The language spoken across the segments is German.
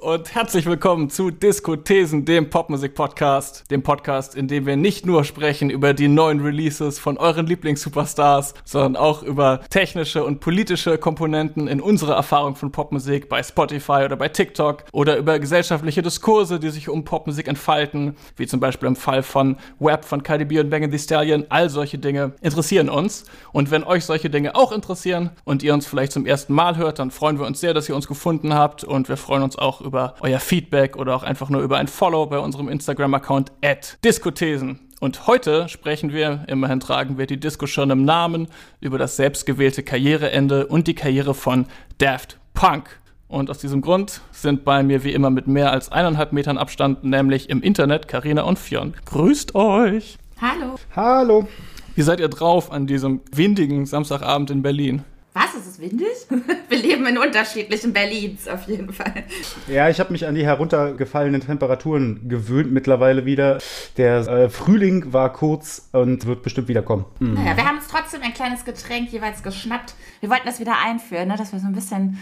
und herzlich willkommen zu Diskothesen, dem Popmusik-Podcast. Dem Podcast, in dem wir nicht nur sprechen über die neuen Releases von euren Lieblings-Superstars, sondern auch über technische und politische Komponenten in unserer Erfahrung von Popmusik bei Spotify oder bei TikTok oder über gesellschaftliche Diskurse, die sich um Popmusik entfalten, wie zum Beispiel im Fall von Web von Cardi B und Megan Thee Stallion. All solche Dinge interessieren uns. Und wenn euch solche Dinge auch interessieren und ihr uns vielleicht zum ersten Mal hört, dann freuen wir uns sehr, dass ihr uns gefunden habt und wir freuen uns auch über euer Feedback oder auch einfach nur über ein Follow bei unserem Instagram-Account at Diskothesen. Und heute sprechen wir, immerhin tragen wir die Disco schon im Namen, über das selbstgewählte Karriereende und die Karriere von Daft Punk. Und aus diesem Grund sind bei mir wie immer mit mehr als eineinhalb Metern Abstand, nämlich im Internet, Karina und Fionn. Grüßt euch! Hallo! Hallo! Wie seid ihr drauf an diesem windigen Samstagabend in Berlin? Was? Ist es windig? Wir leben in unterschiedlichen Berlins auf jeden Fall. Ja, ich habe mich an die heruntergefallenen Temperaturen gewöhnt mittlerweile wieder. Der äh, Frühling war kurz und wird bestimmt wiederkommen. Mhm. Naja, wir haben uns trotzdem ein kleines Getränk jeweils geschnappt. Wir wollten das wieder einführen, ne? dass wir so ein bisschen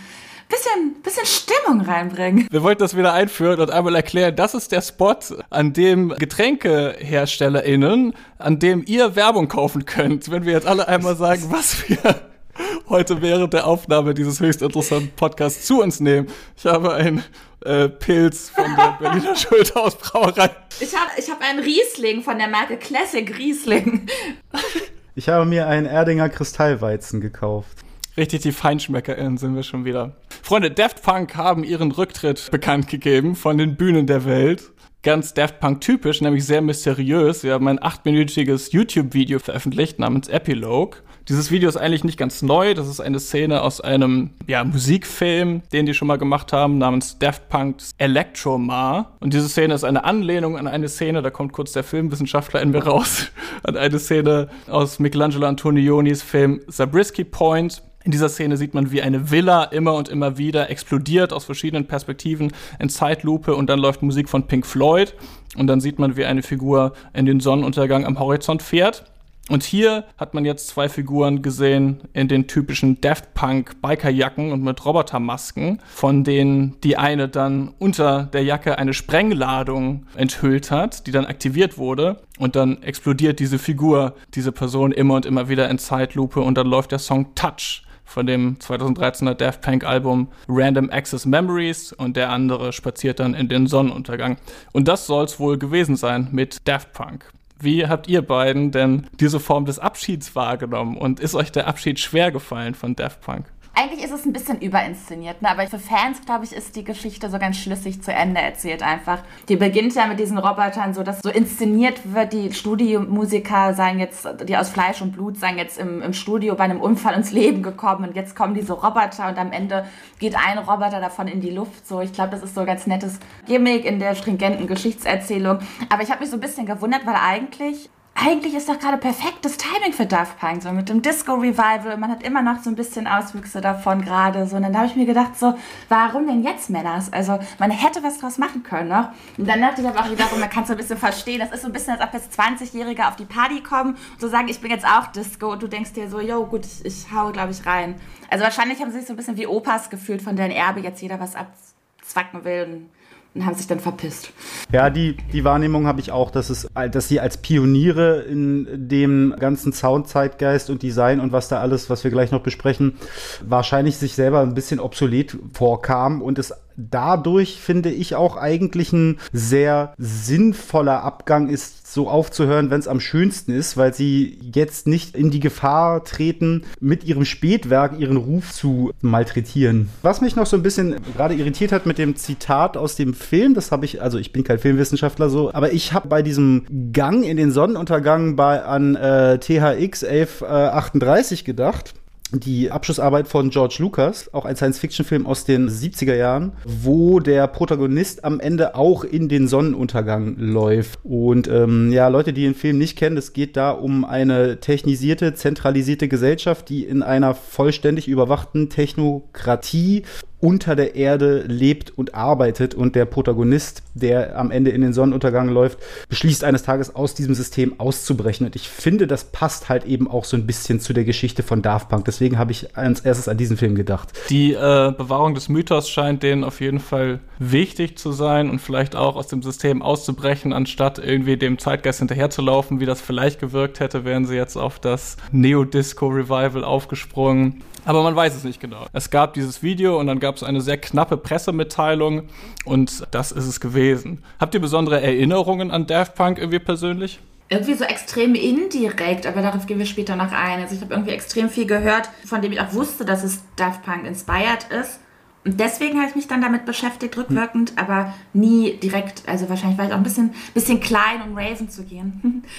bisschen, bisschen Stimmung reinbringen. Wir wollten das wieder einführen und einmal erklären, das ist der Spot, an dem GetränkeherstellerInnen, an dem ihr Werbung kaufen könnt. Wenn wir jetzt alle einmal sagen, was wir heute während der Aufnahme dieses höchst interessanten Podcasts zu uns nehmen. Ich habe einen äh, Pilz von der Berliner Schulthausbrauerei. Ich habe ich hab einen Riesling von der Marke Classic Riesling. Ich habe mir einen Erdinger Kristallweizen gekauft. Richtig, die FeinschmeckerInnen sind wir schon wieder. Freunde, Daft Punk haben ihren Rücktritt bekannt gegeben von den Bühnen der Welt ganz Daft Punk typisch, nämlich sehr mysteriös. Wir haben ein achtminütiges YouTube-Video veröffentlicht namens Epilogue. Dieses Video ist eigentlich nicht ganz neu. Das ist eine Szene aus einem ja, Musikfilm, den die schon mal gemacht haben, namens Daft Punk's Electromar. Und diese Szene ist eine Anlehnung an eine Szene, da kommt kurz der Filmwissenschaftler in mir raus, an eine Szene aus Michelangelo Antonionis Film Zabriskie Point. In dieser Szene sieht man, wie eine Villa immer und immer wieder explodiert aus verschiedenen Perspektiven in Zeitlupe und dann läuft Musik von Pink Floyd und dann sieht man, wie eine Figur in den Sonnenuntergang am Horizont fährt. Und hier hat man jetzt zwei Figuren gesehen in den typischen Daft Punk Bikerjacken und mit Robotermasken, von denen die eine dann unter der Jacke eine Sprengladung enthüllt hat, die dann aktiviert wurde. Und dann explodiert diese Figur, diese Person immer und immer wieder in Zeitlupe und dann läuft der Song Touch von dem 2013er Daft Punk Album Random Access Memories und der andere spaziert dann in den Sonnenuntergang. Und das soll es wohl gewesen sein mit Daft Punk. Wie habt ihr beiden denn diese Form des Abschieds wahrgenommen und ist euch der Abschied schwer gefallen von Daft Punk? Eigentlich ist es ein bisschen überinszeniert, ne? aber für Fans, glaube ich, ist die Geschichte so ganz schlüssig zu Ende erzählt einfach. Die beginnt ja mit diesen Robotern, so dass so inszeniert wird, die Studiomusiker seien jetzt, die aus Fleisch und Blut seien jetzt im, im Studio bei einem Unfall ins Leben gekommen und jetzt kommen diese Roboter und am Ende geht ein Roboter davon in die Luft. So, ich glaube, das ist so ein ganz nettes Gimmick in der stringenten Geschichtserzählung. Aber ich habe mich so ein bisschen gewundert, weil eigentlich eigentlich ist doch gerade perfektes Timing für Daft Punk, so mit dem Disco-Revival. Man hat immer noch so ein bisschen Auswüchse davon gerade. So. Und dann habe ich mir gedacht, so, warum denn jetzt Männers? Also, man hätte was draus machen können noch. Und dann dachte ich aber auch wiederum, man kann es so ein bisschen verstehen. Das ist so ein bisschen, als ob jetzt 20-Jährige auf die Party kommen und so sagen, ich bin jetzt auch Disco. Und du denkst dir so, yo, gut, ich, ich hau, glaube ich, rein. Also, wahrscheinlich haben sie sich so ein bisschen wie Opas gefühlt, von deren Erbe jetzt jeder was abzwacken will. Und und haben sich dann verpisst. Ja, die, die Wahrnehmung habe ich auch, dass, es, dass sie als Pioniere in dem ganzen Soundzeitgeist und Design und was da alles, was wir gleich noch besprechen, wahrscheinlich sich selber ein bisschen obsolet vorkam und es dadurch, finde ich, auch eigentlich ein sehr sinnvoller Abgang ist, so aufzuhören, wenn es am schönsten ist, weil sie jetzt nicht in die Gefahr treten, mit ihrem Spätwerk ihren Ruf zu malträtieren. Was mich noch so ein bisschen gerade irritiert hat mit dem Zitat aus dem Film, das habe ich, also ich bin kein Filmwissenschaftler so, aber ich habe bei diesem Gang in den Sonnenuntergang bei an äh, THX 1138 gedacht die Abschlussarbeit von George Lucas, auch ein Science-Fiction-Film aus den 70er Jahren, wo der Protagonist am Ende auch in den Sonnenuntergang läuft. Und ähm, ja, Leute, die den Film nicht kennen, es geht da um eine technisierte, zentralisierte Gesellschaft, die in einer vollständig überwachten Technokratie unter der Erde lebt und arbeitet und der Protagonist, der am Ende in den Sonnenuntergang läuft, beschließt eines Tages aus diesem System auszubrechen. Und ich finde, das passt halt eben auch so ein bisschen zu der Geschichte von Daft Punk. Deswegen habe ich als erstes an diesen Film gedacht. Die äh, Bewahrung des Mythos scheint denen auf jeden Fall wichtig zu sein und vielleicht auch aus dem System auszubrechen, anstatt irgendwie dem Zeitgeist hinterherzulaufen, wie das vielleicht gewirkt hätte, wären sie jetzt auf das Neo-Disco-Revival aufgesprungen. Aber man weiß es nicht genau. Es gab dieses Video und dann gab es eine sehr knappe Pressemitteilung und das ist es gewesen. Habt ihr besondere Erinnerungen an Daft Punk irgendwie persönlich? Irgendwie so extrem indirekt, aber darauf gehen wir später noch ein. Also ich habe irgendwie extrem viel gehört, von dem ich auch wusste, dass es Daft Punk inspired ist. Und deswegen habe ich mich dann damit beschäftigt, rückwirkend, aber nie direkt. Also wahrscheinlich war ich auch ein bisschen, bisschen klein, um Raven zu gehen.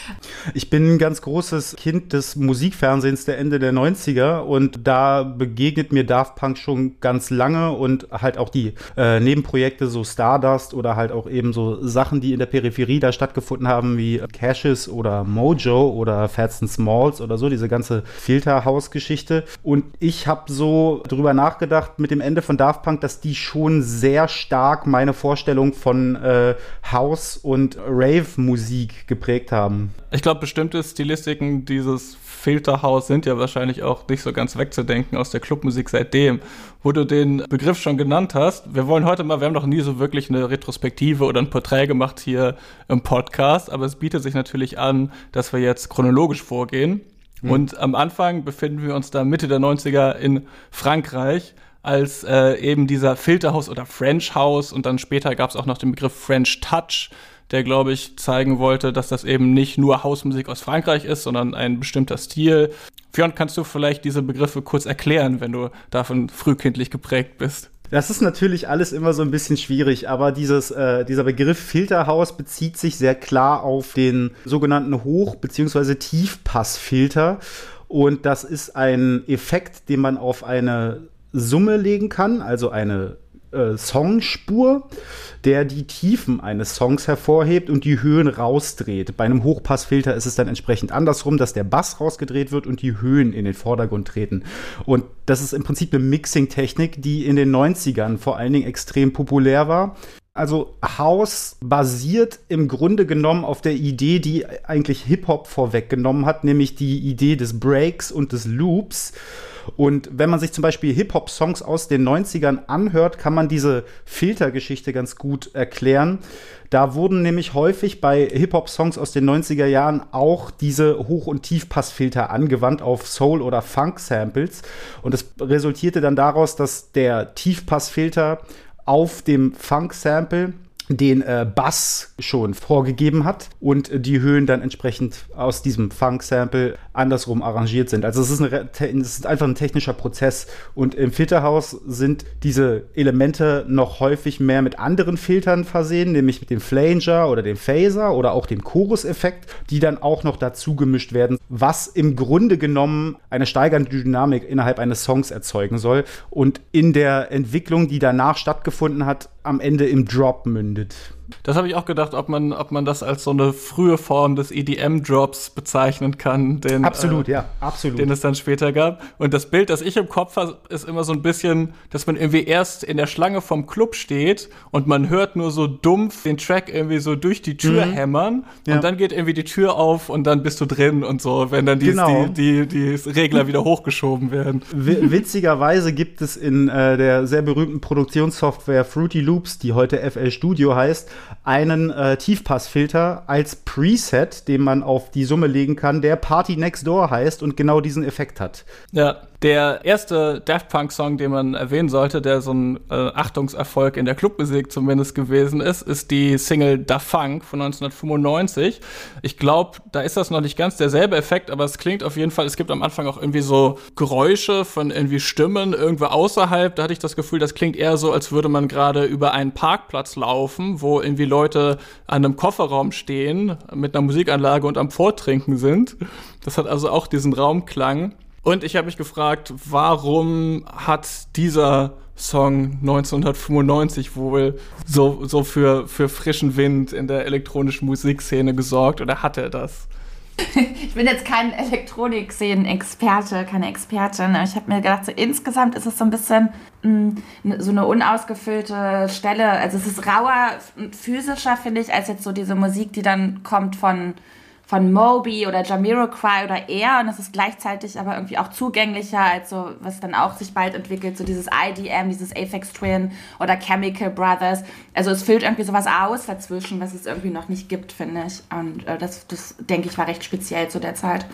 Ich bin ein ganz großes Kind des Musikfernsehens der Ende der 90er und da begegnet mir Daft Punk schon ganz lange und halt auch die äh, Nebenprojekte, so Stardust oder halt auch eben so Sachen, die in der Peripherie da stattgefunden haben, wie Cashes oder Mojo oder Fats and Smalls oder so, diese ganze Filterhaus-Geschichte. Und ich habe so drüber nachgedacht mit dem Ende von Daft Daft Punk, dass die schon sehr stark meine Vorstellung von äh, House- und Rave-Musik geprägt haben. Ich glaube, bestimmte Stilistiken dieses Filterhaus sind ja wahrscheinlich auch nicht so ganz wegzudenken aus der Clubmusik seitdem. Wo du den Begriff schon genannt hast, wir wollen heute mal, wir haben noch nie so wirklich eine Retrospektive oder ein Porträt gemacht hier im Podcast, aber es bietet sich natürlich an, dass wir jetzt chronologisch vorgehen. Mhm. Und am Anfang befinden wir uns da Mitte der 90er in Frankreich als äh, eben dieser Filterhaus oder French House und dann später gab es auch noch den Begriff French Touch, der glaube ich zeigen wollte, dass das eben nicht nur Hausmusik aus Frankreich ist, sondern ein bestimmter Stil. Fionn, kannst du vielleicht diese Begriffe kurz erklären, wenn du davon frühkindlich geprägt bist? Das ist natürlich alles immer so ein bisschen schwierig, aber dieses, äh, dieser Begriff Filterhaus bezieht sich sehr klar auf den sogenannten Hoch- bzw. Tiefpassfilter. Und das ist ein Effekt, den man auf eine Summe legen kann, also eine äh, Songspur, der die Tiefen eines Songs hervorhebt und die Höhen rausdreht. Bei einem Hochpassfilter ist es dann entsprechend andersrum, dass der Bass rausgedreht wird und die Höhen in den Vordergrund treten. Und das ist im Prinzip eine Mixing-Technik, die in den 90ern vor allen Dingen extrem populär war. Also House basiert im Grunde genommen auf der Idee, die eigentlich Hip-Hop vorweggenommen hat, nämlich die Idee des Breaks und des Loops. Und wenn man sich zum Beispiel Hip-Hop-Songs aus den 90ern anhört, kann man diese Filtergeschichte ganz gut erklären. Da wurden nämlich häufig bei Hip-Hop-Songs aus den 90er Jahren auch diese Hoch- und Tiefpassfilter angewandt auf Soul- oder Funk-Samples. Und es resultierte dann daraus, dass der Tiefpassfilter auf dem Funk-Sample den äh, Bass schon vorgegeben hat und die Höhen dann entsprechend aus diesem Funk-Sample andersrum arrangiert sind. Also es ist, ist einfach ein technischer Prozess und im Filterhaus sind diese Elemente noch häufig mehr mit anderen Filtern versehen, nämlich mit dem Flanger oder dem Phaser oder auch dem Chorus-Effekt, die dann auch noch dazu gemischt werden, was im Grunde genommen eine steigernde Dynamik innerhalb eines Songs erzeugen soll und in der Entwicklung, die danach stattgefunden hat, am Ende im Drop mündet. Das habe ich auch gedacht, ob man, ob man das als so eine frühe Form des EDM-Drops bezeichnen kann. Den, absolut, äh, ja, absolut. Den es dann später gab. Und das Bild, das ich im Kopf habe, ist immer so ein bisschen, dass man irgendwie erst in der Schlange vom Club steht und man hört nur so dumpf den Track irgendwie so durch die Tür mhm. hämmern ja. und dann geht irgendwie die Tür auf und dann bist du drin und so, wenn dann die, genau. die, die, die Regler wieder hochgeschoben werden. W witzigerweise gibt es in äh, der sehr berühmten Produktionssoftware Fruity Loops, die heute FL Studio heißt, einen äh, Tiefpassfilter als Preset, den man auf die Summe legen kann, der Party Next Door heißt und genau diesen Effekt hat. Ja, der erste Daft Punk-Song, den man erwähnen sollte, der so ein äh, Achtungserfolg in der Clubmusik zumindest gewesen ist, ist die Single Da Funk von 1995. Ich glaube, da ist das noch nicht ganz derselbe Effekt, aber es klingt auf jeden Fall, es gibt am Anfang auch irgendwie so Geräusche von irgendwie Stimmen irgendwo außerhalb. Da hatte ich das Gefühl, das klingt eher so, als würde man gerade über einen Parkplatz laufen, wo irgendwie Leute an einem Kofferraum stehen mit einer Musikanlage und am Vortrinken sind. Das hat also auch diesen Raumklang. Und ich habe mich gefragt, warum hat dieser Song 1995 wohl so, so für, für frischen Wind in der elektronischen Musikszene gesorgt oder hat er das? Ich bin jetzt kein Elektronik-Szenen-Experte, keine Expertin. Ich habe mir gedacht, so insgesamt ist es so ein bisschen mh, mm, so eine unausgefüllte Stelle. Also es ist rauer physischer, finde ich, als jetzt so diese Musik, die dann kommt von von Moby oder Jamiroquai oder er und es ist gleichzeitig aber irgendwie auch zugänglicher als so, was dann auch sich bald entwickelt, so dieses IDM, dieses Aphex Twin oder Chemical Brothers. Also es füllt irgendwie sowas aus dazwischen, was es irgendwie noch nicht gibt, finde ich. Und äh, das, das denke ich war recht speziell zu der Zeit.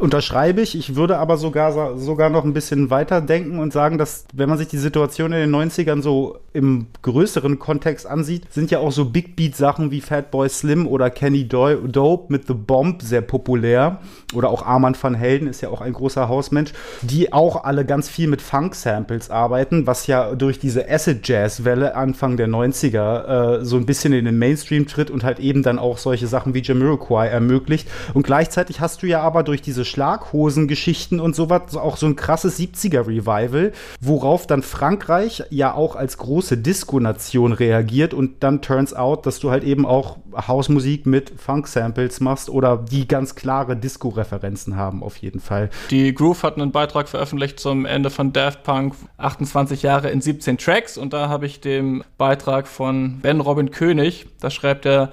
Unterschreibe ich. Ich würde aber sogar, sogar noch ein bisschen weiter denken und sagen, dass, wenn man sich die Situation in den 90ern so im größeren Kontext ansieht, sind ja auch so Big Beat Sachen wie Fatboy Slim oder Kenny Dope mit The Bomb sehr populär. Oder auch Armand van Helden ist ja auch ein großer Hausmensch, die auch alle ganz viel mit Funk-Samples arbeiten, was ja durch diese Acid-Jazz-Welle Anfang der 90er äh, so ein bisschen in den Mainstream tritt und halt eben dann auch solche Sachen wie Jamiroquai ermöglicht. Und gleichzeitig hast du ja aber durch diese Schlaghosen-Geschichten und sowas, auch so ein krasses 70er-Revival, worauf dann Frankreich ja auch als große Disco-Nation reagiert und dann turns out, dass du halt eben auch Hausmusik mit Funk-Samples machst oder die ganz klare Disco-Referenzen haben, auf jeden Fall. Die Groove hat einen Beitrag veröffentlicht zum Ende von Daft Punk, 28 Jahre in 17 Tracks und da habe ich den Beitrag von Ben Robin König, da schreibt er,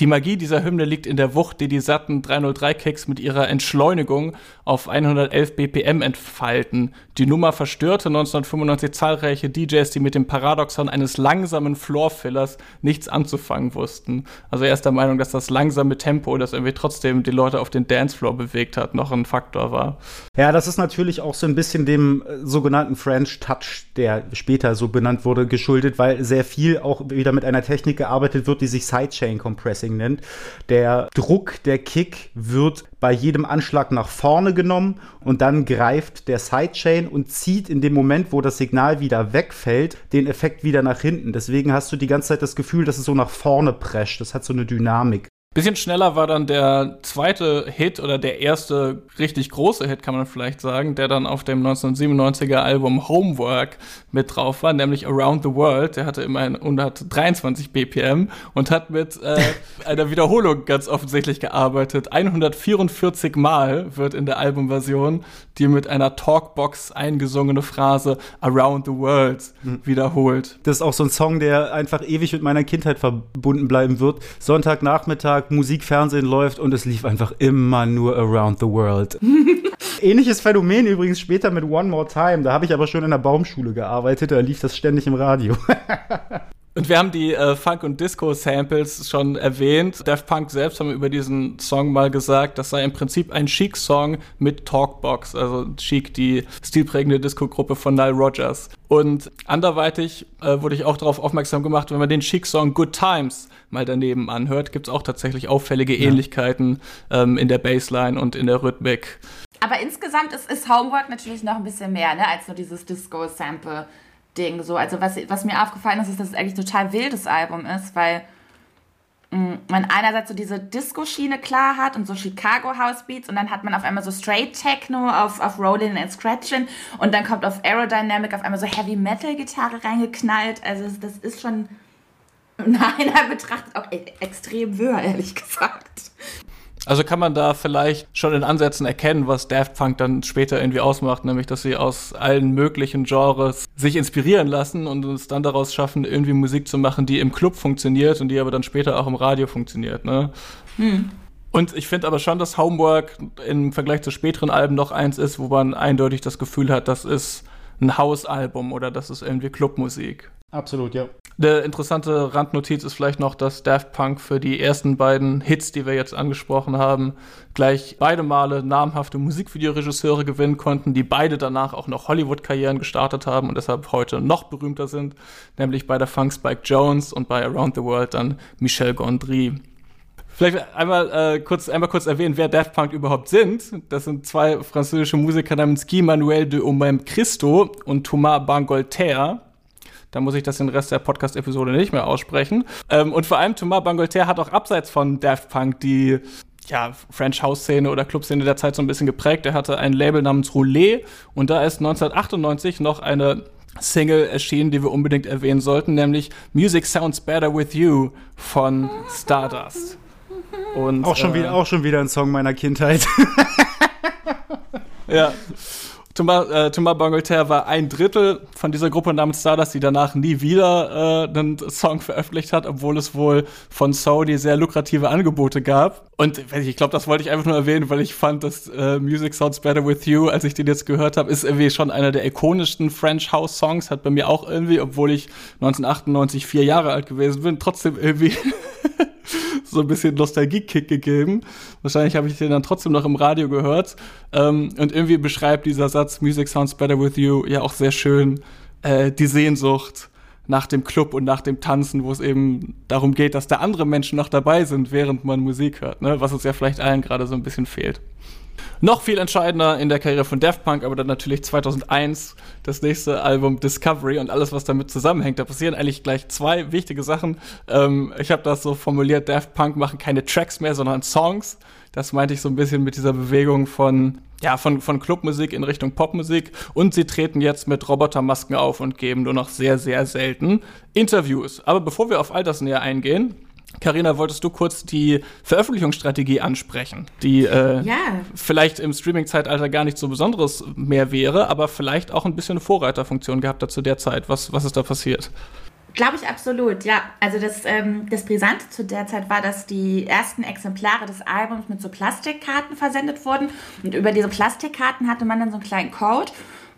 die Magie dieser Hymne liegt in der Wucht, die die satten 303-Kicks mit ihrer Entschleunigung auf 111 BPM entfalten. Die Nummer verstörte 1995 zahlreiche DJs, die mit dem Paradoxon eines langsamen Floorfillers nichts anzufangen wussten. Also er ist der Meinung, dass das langsame Tempo, das irgendwie trotzdem die Leute auf den Dancefloor bewegt hat, noch ein Faktor war. Ja, das ist natürlich auch so ein bisschen dem äh, sogenannten French Touch, der später so benannt wurde, geschuldet, weil sehr viel auch wieder mit einer Technik gearbeitet wird, die sich Sidechain Compressing Racing nennt. Der Druck, der Kick wird bei jedem Anschlag nach vorne genommen und dann greift der Sidechain und zieht in dem Moment, wo das Signal wieder wegfällt, den Effekt wieder nach hinten. Deswegen hast du die ganze Zeit das Gefühl, dass es so nach vorne prescht. Das hat so eine Dynamik. Bisschen schneller war dann der zweite Hit oder der erste richtig große Hit, kann man vielleicht sagen, der dann auf dem 1997er Album Homework mit drauf war, nämlich Around the World. Der hatte immerhin 123 BPM und hat mit äh, einer Wiederholung ganz offensichtlich gearbeitet. 144 Mal wird in der Albumversion die mit einer Talkbox eingesungene Phrase Around the World mhm. wiederholt. Das ist auch so ein Song, der einfach ewig mit meiner Kindheit verbunden bleiben wird. Sonntagnachmittag Musik, Fernsehen läuft und es lief einfach immer nur Around the World. Ähnliches Phänomen übrigens später mit One More Time. Da habe ich aber schon in der Baumschule gearbeitet, da lief das ständig im Radio. Und wir haben die äh, Funk- und Disco-Samples schon erwähnt. Daft Punk selbst haben über diesen Song mal gesagt, das sei im Prinzip ein Chic-Song mit Talkbox. Also Chic, die stilprägende Disco-Gruppe von Nile Rogers. Und anderweitig äh, wurde ich auch darauf aufmerksam gemacht, wenn man den Chic-Song Good Times mal daneben anhört, gibt es auch tatsächlich auffällige ja. Ähnlichkeiten ähm, in der Bassline und in der Rhythmik. Aber insgesamt ist, ist Homework natürlich noch ein bisschen mehr, ne, als nur dieses Disco-Sample. Ding. So. Also was, was mir aufgefallen ist, ist, dass es eigentlich total wildes Album ist, weil mh, mm, man einerseits so diese Disco-Schiene klar hat und so Chicago House Beats und dann hat man auf einmal so Straight Techno auf, auf Rollin' and Scratchin' und dann kommt auf Aerodynamic auf einmal so Heavy Metal Gitarre reingeknallt. Also das ist schon Nein, er betrachtet auch e-, extrem wirr, ehrlich gesagt. Also kann man da vielleicht schon in Ansätzen erkennen, was Daft Punk dann später irgendwie ausmacht, nämlich dass sie aus allen möglichen Genres sich inspirieren lassen und es dann daraus schaffen, irgendwie Musik zu machen, die im Club funktioniert und die aber dann später auch im Radio funktioniert. Ne? Hm. Und ich finde aber schon, dass Homework im Vergleich zu späteren Alben noch eins ist, wo man eindeutig das Gefühl hat, das ist ein Hausalbum oder das ist irgendwie Clubmusik. Absolut, ja. Eine interessante Randnotiz ist vielleicht noch, dass Daft Punk für die ersten beiden Hits, die wir jetzt angesprochen haben, gleich beide Male namhafte Musikvideoregisseure gewinnen konnten, die beide danach auch noch Hollywood-Karrieren gestartet haben und deshalb heute noch berühmter sind, nämlich bei der Funk Spike Jones und bei Around the World dann Michel Gondry. Vielleicht einmal, äh, kurz, einmal kurz erwähnen, wer Daft Punk überhaupt sind. Das sind zwei französische Musiker namens Guy Manuel de Omem Christo und Thomas Bangolter. Da muss ich das den Rest der Podcast-Episode nicht mehr aussprechen. Ähm, und vor allem Thomas Bangolter hat auch abseits von Daft Punk die ja, French House-Szene oder Clubszene der Zeit so ein bisschen geprägt. Er hatte ein Label namens Roulet und da ist 1998 noch eine Single erschienen, die wir unbedingt erwähnen sollten, nämlich Music Sounds Better With You von Stardust. Und, auch, schon äh, wieder, auch schon wieder ein Song meiner Kindheit. ja. Thomas, äh, Thomas Bangalter war ein Drittel von dieser Gruppe namens Stardust, die danach nie wieder äh, einen Song veröffentlicht hat, obwohl es wohl von Sony sehr lukrative Angebote gab. Und ich glaube, das wollte ich einfach nur erwähnen, weil ich fand, dass äh, Music Sounds Better With You, als ich den jetzt gehört habe, ist irgendwie schon einer der ikonischsten French House Songs, hat bei mir auch irgendwie, obwohl ich 1998 vier Jahre alt gewesen bin, trotzdem irgendwie so ein bisschen Nostalgie-Kick gegeben. Wahrscheinlich habe ich den dann trotzdem noch im Radio gehört. Ähm, und irgendwie beschreibt dieser Satz Music Sounds Better With You ja auch sehr schön äh, die Sehnsucht nach dem Club und nach dem Tanzen, wo es eben darum geht, dass da andere Menschen noch dabei sind, während man Musik hört, ne? was uns ja vielleicht allen gerade so ein bisschen fehlt. Noch viel entscheidender in der Karriere von Daft Punk, aber dann natürlich 2001 das nächste Album Discovery und alles, was damit zusammenhängt. Da passieren eigentlich gleich zwei wichtige Sachen. Ähm, ich habe das so formuliert, Daft Punk machen keine Tracks mehr, sondern Songs. Das meinte ich so ein bisschen mit dieser Bewegung von, ja, von, von Clubmusik in Richtung Popmusik. Und sie treten jetzt mit Robotermasken auf und geben nur noch sehr, sehr selten Interviews. Aber bevor wir auf all das näher eingehen, Carina, wolltest du kurz die Veröffentlichungsstrategie ansprechen, die äh, ja. vielleicht im Streaming-Zeitalter gar nicht so besonderes mehr wäre, aber vielleicht auch ein bisschen eine Vorreiterfunktion gehabt hat zu der Zeit. Was, was ist da passiert? Glaube ich absolut, ja. Also das, ähm, das Brisante zu der Zeit war, dass die ersten Exemplare des Albums mit so Plastikkarten versendet wurden. Und über diese Plastikkarten hatte man dann so einen kleinen Code.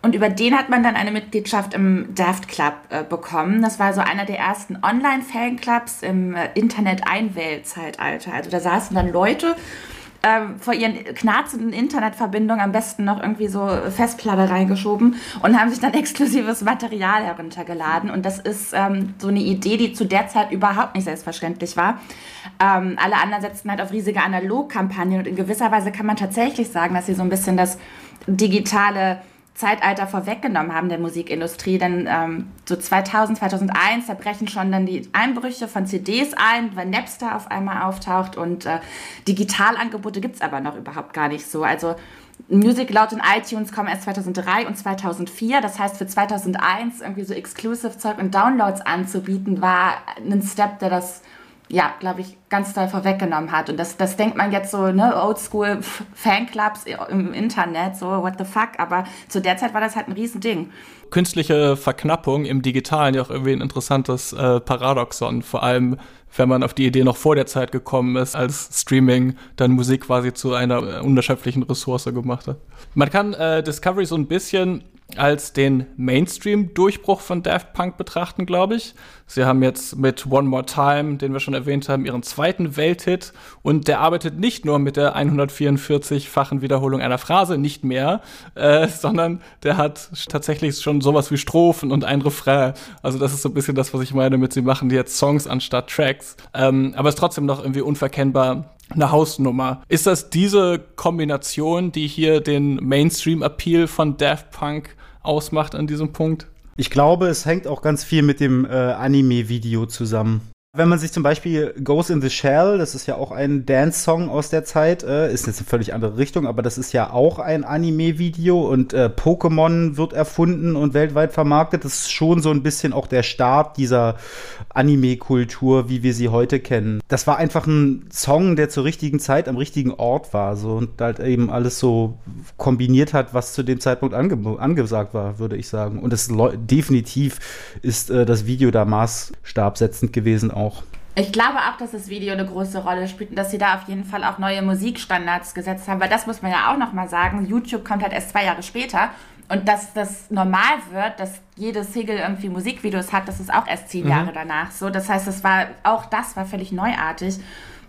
Und über den hat man dann eine Mitgliedschaft im Daft Club äh, bekommen. Das war so einer der ersten Online-Fanclubs im äh, Internet-Einwählzeitalter. Also da saßen dann Leute ähm, vor ihren knarzenden Internetverbindungen am besten noch irgendwie so Festplatte reingeschoben und haben sich dann exklusives Material heruntergeladen. Und das ist ähm, so eine Idee, die zu der Zeit überhaupt nicht selbstverständlich war. Ähm, alle anderen setzten halt auf riesige Analogkampagnen und in gewisser Weise kann man tatsächlich sagen, dass sie so ein bisschen das digitale Zeitalter vorweggenommen haben der Musikindustrie, denn ähm, so 2000, 2001, da brechen schon dann die Einbrüche von CDs ein, weil Napster auf einmal auftaucht und äh, Digitalangebote gibt es aber noch überhaupt gar nicht so. Also Music laut in iTunes kommen erst 2003 und 2004. Das heißt, für 2001 irgendwie so Exclusive-Zeug und Downloads anzubieten, war ein Step, der das ja, glaube ich, ganz doll vorweggenommen hat. Und das, das denkt man jetzt so, ne, Oldschool Fanclubs im Internet, so, what the fuck. Aber zu der Zeit war das halt ein Riesending. Künstliche Verknappung im Digitalen ja auch irgendwie ein interessantes äh, Paradoxon. Vor allem, wenn man auf die Idee noch vor der Zeit gekommen ist, als Streaming dann Musik quasi zu einer unerschöpflichen Ressource gemacht hat. Man kann äh, Discovery so ein bisschen als den Mainstream-Durchbruch von Daft Punk betrachten, glaube ich. Sie haben jetzt mit One More Time, den wir schon erwähnt haben, ihren zweiten Welthit und der arbeitet nicht nur mit der 144-fachen Wiederholung einer Phrase, nicht mehr, äh, sondern der hat tatsächlich schon sowas wie Strophen und ein Refrain. Also das ist so ein bisschen das, was ich meine mit, sie machen jetzt Songs anstatt Tracks. Ähm, aber ist trotzdem noch irgendwie unverkennbar eine Hausnummer. Ist das diese Kombination, die hier den Mainstream-Appeal von Daft Punk ausmacht an diesem Punkt? Ich glaube, es hängt auch ganz viel mit dem äh, Anime-Video zusammen. Wenn man sich zum Beispiel Goes in the Shell, das ist ja auch ein Dance-Song aus der Zeit, äh, ist jetzt eine völlig andere Richtung, aber das ist ja auch ein Anime-Video und äh, Pokémon wird erfunden und weltweit vermarktet. Das ist schon so ein bisschen auch der Start dieser Anime-Kultur, wie wir sie heute kennen. Das war einfach ein Song, der zur richtigen Zeit am richtigen Ort war so und halt eben alles so kombiniert hat, was zu dem Zeitpunkt ange angesagt war, würde ich sagen. Und es definitiv ist äh, das Video da maßstabsetzend gewesen auch. Ich glaube auch, dass das Video eine große Rolle spielt und dass sie da auf jeden Fall auch neue Musikstandards gesetzt haben, weil das muss man ja auch nochmal sagen. YouTube kommt halt erst zwei Jahre später und dass das normal wird, dass jede Single irgendwie Musikvideos hat, das ist auch erst zehn mhm. Jahre danach so. Das heißt, das war auch das war völlig neuartig.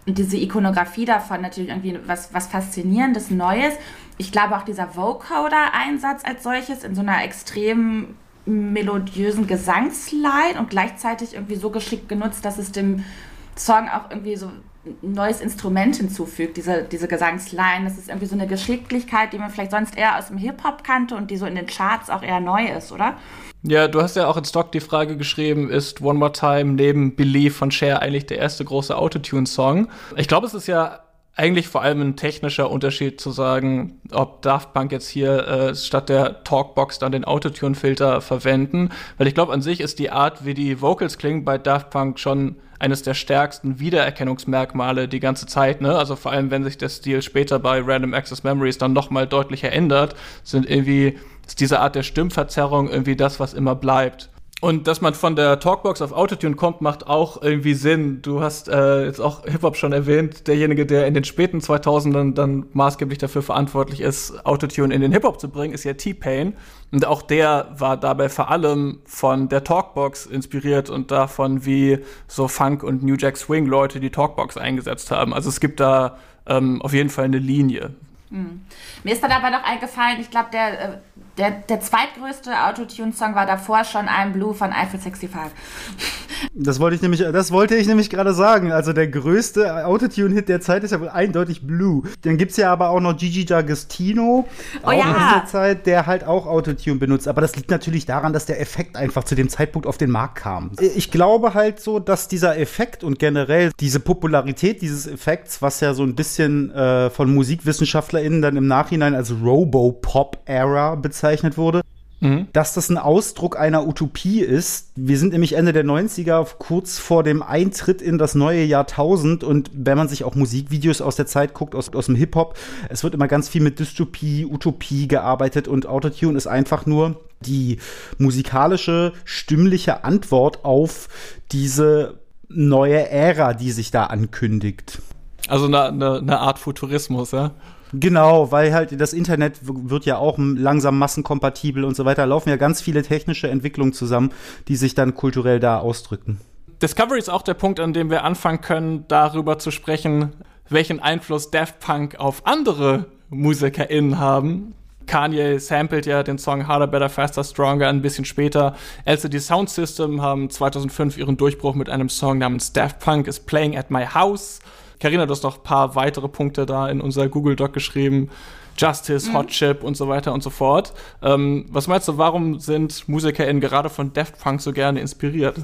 Und diese Ikonografie davon natürlich irgendwie was, was Faszinierendes, Neues. Ich glaube auch dieser Vocoder-Einsatz als solches in so einer extremen melodiösen Gesangsline und gleichzeitig irgendwie so geschickt genutzt, dass es dem Song auch irgendwie so ein neues Instrument hinzufügt, diese, diese Gesangsline. Das ist irgendwie so eine Geschicklichkeit, die man vielleicht sonst eher aus dem Hip-Hop kannte und die so in den Charts auch eher neu ist, oder? Ja, du hast ja auch in Stock die Frage geschrieben, ist One More Time neben Believe von Cher eigentlich der erste große Autotune-Song? Ich glaube, es ist ja eigentlich vor allem ein technischer Unterschied zu sagen, ob Daft Punk jetzt hier äh, statt der Talkbox dann den Autotune-Filter verwenden. Weil ich glaube, an sich ist die Art, wie die Vocals klingen bei Daft Punk schon eines der stärksten Wiedererkennungsmerkmale die ganze Zeit. Ne? Also vor allem, wenn sich der Stil später bei Random Access Memories dann noch mal deutlicher ändert, sind irgendwie ist diese Art der Stimmverzerrung irgendwie das, was immer bleibt. Und dass man von der Talkbox auf Autotune kommt, macht auch irgendwie Sinn. Du hast äh, jetzt auch Hip-Hop schon erwähnt. Derjenige, der in den späten 2000ern dann maßgeblich dafür verantwortlich ist, Autotune in den Hip-Hop zu bringen, ist ja T-Pain. Und auch der war dabei vor allem von der Talkbox inspiriert und davon, wie so Funk und New Jack Swing Leute die Talkbox eingesetzt haben. Also es gibt da ähm, auf jeden Fall eine Linie. Hm. Mir ist dann aber noch eingefallen, ich glaube, der äh, der, der zweitgrößte Autotune-Song war davor schon I'm Blue von Eiffel 65. Das wollte ich nämlich, das wollte ich nämlich gerade sagen. Also der größte Autotune-Hit der Zeit ist ja wohl eindeutig Blue. Dann gibt es ja aber auch noch Gigi D'Agostino, oh, auch ja. in dieser Zeit, der halt auch Autotune benutzt. Aber das liegt natürlich daran, dass der Effekt einfach zu dem Zeitpunkt auf den Markt kam. Ich glaube halt so, dass dieser Effekt und generell diese Popularität dieses Effekts, was ja so ein bisschen äh, von MusikwissenschaftlerInnen dann im Nachhinein als Robopop-Era bezeichnet bezeichnet wurde. Mhm. Dass das ein Ausdruck einer Utopie ist. Wir sind nämlich Ende der 90er, kurz vor dem Eintritt in das neue Jahrtausend. Und wenn man sich auch Musikvideos aus der Zeit guckt, aus, aus dem Hip-Hop, es wird immer ganz viel mit Dystopie, Utopie gearbeitet. Und Autotune ist einfach nur die musikalische, stimmliche Antwort auf diese neue Ära, die sich da ankündigt. Also eine, eine, eine Art Futurismus, ja? Genau, weil halt das Internet wird ja auch langsam massenkompatibel und so weiter. Laufen ja ganz viele technische Entwicklungen zusammen, die sich dann kulturell da ausdrücken. Discovery ist auch der Punkt, an dem wir anfangen können, darüber zu sprechen, welchen Einfluss Daft Punk auf andere MusikerInnen haben. Kanye sampled ja den Song Harder, Better, Faster, Stronger ein bisschen später. LCD Sound System haben 2005 ihren Durchbruch mit einem Song namens Daft Punk is Playing at My House. Carina, du hast noch ein paar weitere Punkte da in unser Google Doc geschrieben. Justice, mhm. Hot Chip und so weiter und so fort. Ähm, was meinst du, warum sind MusikerInnen gerade von Daft Punk so gerne inspiriert?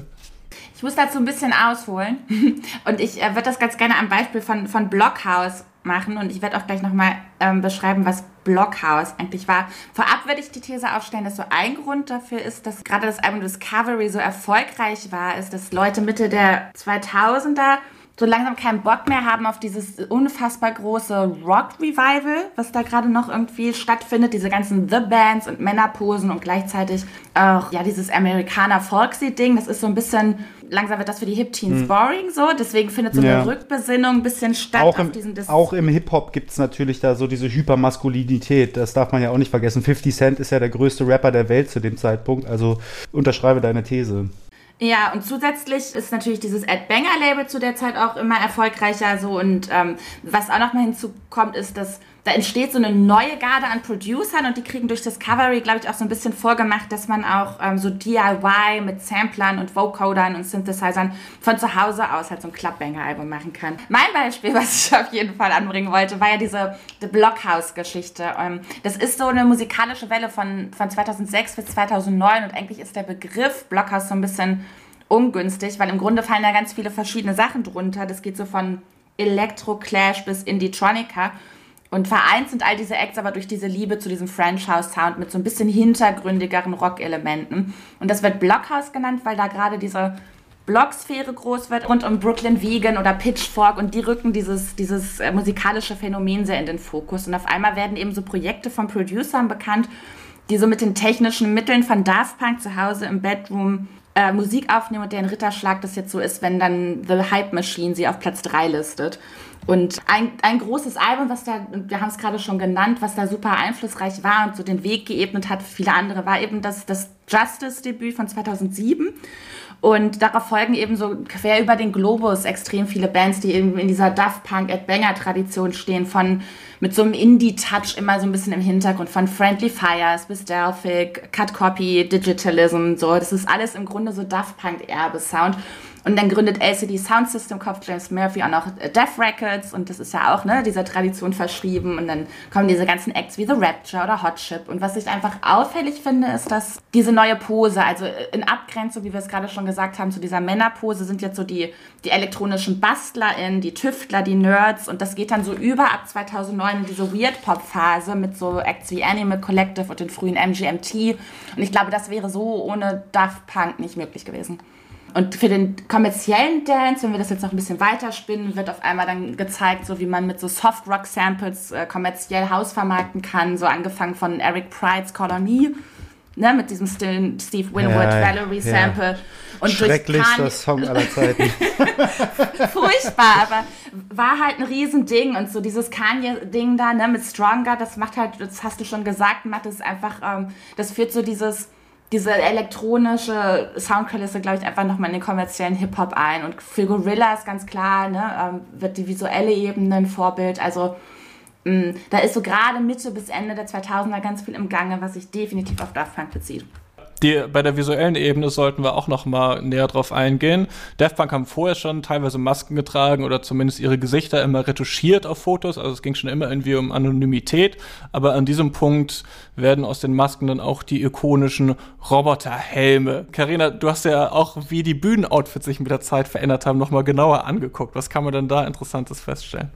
Ich muss dazu ein bisschen ausholen und ich äh, würde das ganz gerne am Beispiel von, von Blockhaus machen und ich werde auch gleich nochmal ähm, beschreiben, was Blockhaus eigentlich war. Vorab würde ich die These aufstellen, dass so ein Grund dafür ist, dass gerade das Album Discovery so erfolgreich war, ist, dass Leute Mitte der 2000er so langsam keinen Bock mehr haben auf dieses unfassbar große Rock-Revival, was da gerade noch irgendwie stattfindet. Diese ganzen The-Bands und Männerposen und gleichzeitig auch, ja, dieses Amerikaner-Folksy-Ding. Das ist so ein bisschen, langsam wird das für die Hip-Teens hm. boring so. Deswegen findet so ja. eine Rückbesinnung ein bisschen statt auch im, diesen Dis Auch im Hip-Hop gibt es natürlich da so diese Hypermaskulinität. Das darf man ja auch nicht vergessen. 50 Cent ist ja der größte Rapper der Welt zu dem Zeitpunkt. Also unterschreibe deine These. Ja, und zusätzlich ist natürlich dieses Ed Banger Label zu der Zeit auch immer erfolgreicher so und ähm, was auch noch mal hinzukommt, ist, dass da entsteht so eine neue Garde an Producern und die kriegen durch Discovery, glaube ich, auch so ein bisschen vorgemacht, dass man auch ähm, so DIY mit Samplern und Vocodern und Synthesizern von zu Hause aus halt so ein Clubbanger-Album machen kann. Mein Beispiel, was ich auf jeden Fall anbringen wollte, war ja diese The Blockhouse-Geschichte. Ähm, das ist so eine musikalische Welle von, von 2006 bis 2009 und eigentlich ist der Begriff Blockhouse so ein bisschen ungünstig, weil im Grunde fallen da ganz viele verschiedene Sachen drunter. Das geht so von Electro-Clash bis Indie-Tronica. Und vereint sind all diese Acts aber durch diese Liebe zu diesem French House Sound mit so ein bisschen hintergründigeren Rock-Elementen. Und das wird Blockhouse genannt, weil da gerade diese Blocksphäre groß wird rund um Brooklyn Vegan oder Pitchfork und die rücken dieses, dieses äh, musikalische Phänomen sehr in den Fokus. Und auf einmal werden eben so Projekte von Producern bekannt, die so mit den technischen Mitteln von Daft Punk zu Hause im Bedroom äh, Musik aufnehmen und deren Ritterschlag das jetzt so ist, wenn dann The Hype Machine sie auf Platz 3 listet. Und ein, ein großes Album, was da, wir haben es gerade schon genannt, was da super einflussreich war und so den Weg geebnet hat für viele andere, war eben das, das Justice-Debüt von 2007. Und darauf folgen eben so quer über den Globus extrem viele Bands, die eben in dieser Daft Punk at Banger Tradition stehen, von mit so einem Indie-Touch immer so ein bisschen im Hintergrund, von Friendly Fires bis Delphic, Cut Copy, Digitalism, so. Das ist alles im Grunde so Daft Punk Erbe-Sound. Und dann gründet LCD Sound System, kauft James Murphy auch noch äh, Death Records und das ist ja auch ne, dieser Tradition verschrieben. Und dann kommen diese ganzen Acts wie The Rapture oder Hot Chip. Und was ich einfach auffällig finde, ist, dass diese neue Pose, also äh, in Abgrenzung, wie wir es gerade schon gesagt haben, zu dieser Männerpose sind jetzt so die, die elektronischen BastlerInnen, die Tüftler, die Nerds und das geht dann so über ab 2009 in diese Weird-Pop-Phase mit so Acts wie Animal Collective und den frühen MGMT. Und ich glaube, das wäre so ohne Daft Punk nicht möglich gewesen. Und für den kommerziellen Dance, wenn wir das jetzt noch ein bisschen weiterspinnen, wird auf einmal dann gezeigt, so wie man mit so Soft-Rock-Samples äh, kommerziell Haus vermarkten kann, so angefangen von Eric Pride's Colony, ne, mit diesem stillen Steve Winwood ja, Valerie-Sample. Ja. Und Schrecklichster Song aller Zeiten. Furchtbar, aber war halt ein Riesending und so dieses Kanye-Ding da, ne, mit Stronger, das macht halt, das hast du schon gesagt, macht es einfach, ähm, das führt so dieses diese elektronische Soundkulisse, glaube ich, einfach nochmal in den kommerziellen Hip-Hop ein. Und für Gorilla ist ganz klar, ne, ähm, wird die visuelle Ebene ein Vorbild. Also mh, mm, da ist so gerade Mitte bis Ende der 2000er ganz viel im Gange, was sich definitiv auf Daft Punk bezieht. Die, bei der visuellen Ebene sollten wir auch noch mal näher drauf eingehen. Daft haben vorher schon teilweise Masken getragen oder zumindest ihre Gesichter immer retuschiert auf Fotos. Also es ging schon immer irgendwie um Anonymität. Aber an diesem Punkt werden aus den Masken dann auch die ikonischen Roboterhelme. Karina, du hast ja auch, wie die Bühnenoutfits sich mit der Zeit verändert haben, noch mal genauer angeguckt. Was kann man denn da Interessantes feststellen?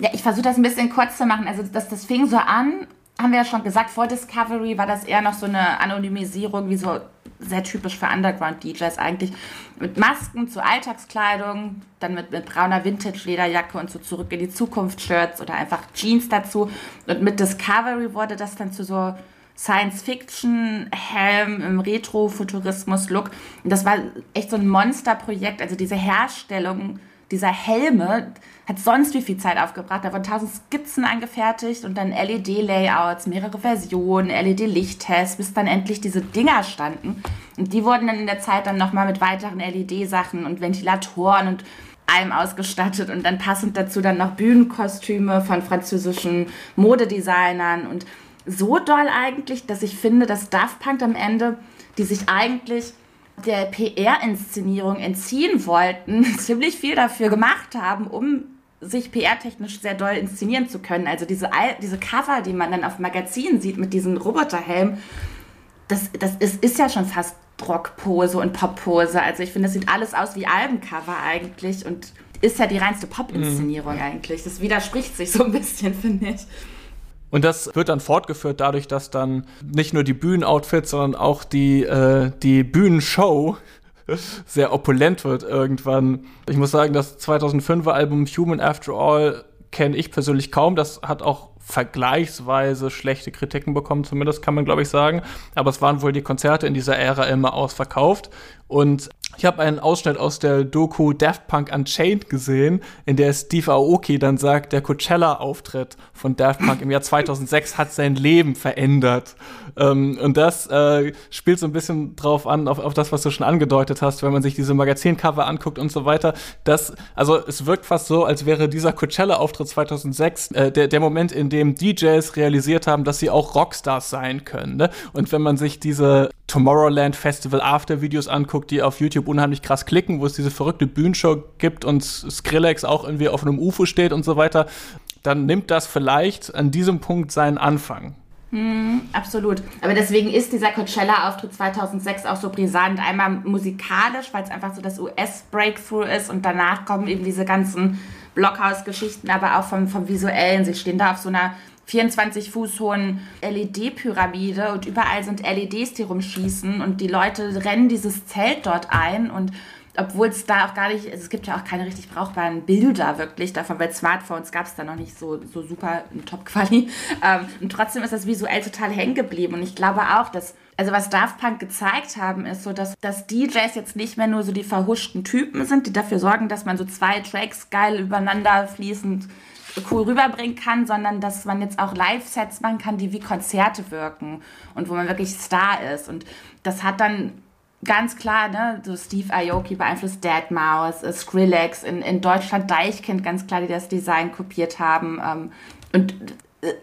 Ja, ich versuche das ein bisschen kurz zu machen. Also das, das fing so an haben wir ja schon gesagt, vor Discovery war das eher noch so eine Anonymisierung, wie so sehr typisch für Underground-DJs eigentlich. Mit Masken zur Alltagskleidung, dann mit, mit brauner Vintage-Lederjacke und so zurück in die Zukunft-Shirts oder einfach Jeans dazu. Und mit Discovery wurde das dann zu so Science-Fiction-Helm im Retro-Futurismus-Look. Und das war echt so ein Monsterprojekt. Also diese Herstellung dieser Helme, hat sonst wie viel Zeit aufgebracht. Da wurden tausend Skizzen angefertigt und dann LED-Layouts, mehrere Versionen, LED-Lichttests, bis dann endlich diese Dinger standen. Und die wurden dann in der Zeit dann nochmal mit weiteren LED-Sachen und Ventilatoren und allem ausgestattet und dann passend dazu dann noch Bühnenkostüme von französischen Modedesignern und so doll eigentlich, dass ich finde, dass Daft Punk am Ende, die sich eigentlich der PR-Inszenierung entziehen wollten, ziemlich viel dafür gemacht haben, um sich PR-technisch sehr doll inszenieren zu können. Also diese, diese Cover, die man dann auf Magazinen sieht mit diesen Roboterhelmen, das, das ist, ist ja schon fast Rockpose und Poppose. Also ich finde, das sieht alles aus wie Albencover eigentlich und ist ja die reinste Pop-Inszenierung mhm. eigentlich. Das widerspricht sich so ein bisschen, finde ich. Und das wird dann fortgeführt dadurch, dass dann nicht nur die Bühnenoutfits, sondern auch die, äh, die Bühnenshow sehr opulent wird irgendwann. Ich muss sagen, das 2005er Album Human After All kenne ich persönlich kaum. Das hat auch vergleichsweise schlechte Kritiken bekommen, zumindest kann man, glaube ich, sagen. Aber es waren wohl die Konzerte in dieser Ära immer ausverkauft. Und ich habe einen Ausschnitt aus der Doku Daft Punk Unchained gesehen, in der Steve Aoki dann sagt, der Coachella-Auftritt von Daft Punk im Jahr 2006 hat sein Leben verändert. Ähm, und das äh, spielt so ein bisschen drauf an, auf, auf das, was du schon angedeutet hast, wenn man sich diese Magazincover anguckt und so weiter. Das, also es wirkt fast so, als wäre dieser Coachella-Auftritt 2006 äh, der, der Moment, in dem DJs realisiert haben, dass sie auch Rockstars sein können. Ne? Und wenn man sich diese Tomorrowland Festival After Videos anguckt, die auf YouTube unheimlich krass klicken, wo es diese verrückte Bühnenshow gibt und Skrillex auch irgendwie auf einem UFO steht und so weiter, dann nimmt das vielleicht an diesem Punkt seinen Anfang. Mm, absolut. Aber deswegen ist dieser Coachella-Auftritt 2006 auch so brisant. Einmal musikalisch, weil es einfach so das US-Breakthrough ist und danach kommen eben diese ganzen Blockhaus-Geschichten, aber auch vom, vom Visuellen. Sie stehen da auf so einer 24 Fuß hohen LED-Pyramide und überall sind LEDs, die rumschießen und die Leute rennen dieses Zelt dort ein und obwohl es da auch gar nicht, es gibt ja auch keine richtig brauchbaren Bilder wirklich davon, weil Smartphones gab es da noch nicht so, so super Top-Quali. Ähm, und trotzdem ist das visuell total hängen geblieben. Und ich glaube auch, dass, also was Daft Punk gezeigt haben, ist so, dass, dass DJs jetzt nicht mehr nur so die verhuschten Typen sind, die dafür sorgen, dass man so zwei Tracks geil übereinander fließend cool rüberbringen kann, sondern dass man jetzt auch Live-Sets machen kann, die wie Konzerte wirken und wo man wirklich Star ist. Und das hat dann ganz klar, ne, so Steve Aoki beeinflusst Deadmau5, äh, Skrillex, in, in Deutschland Deichkind ganz klar, die das Design kopiert haben. Ähm, und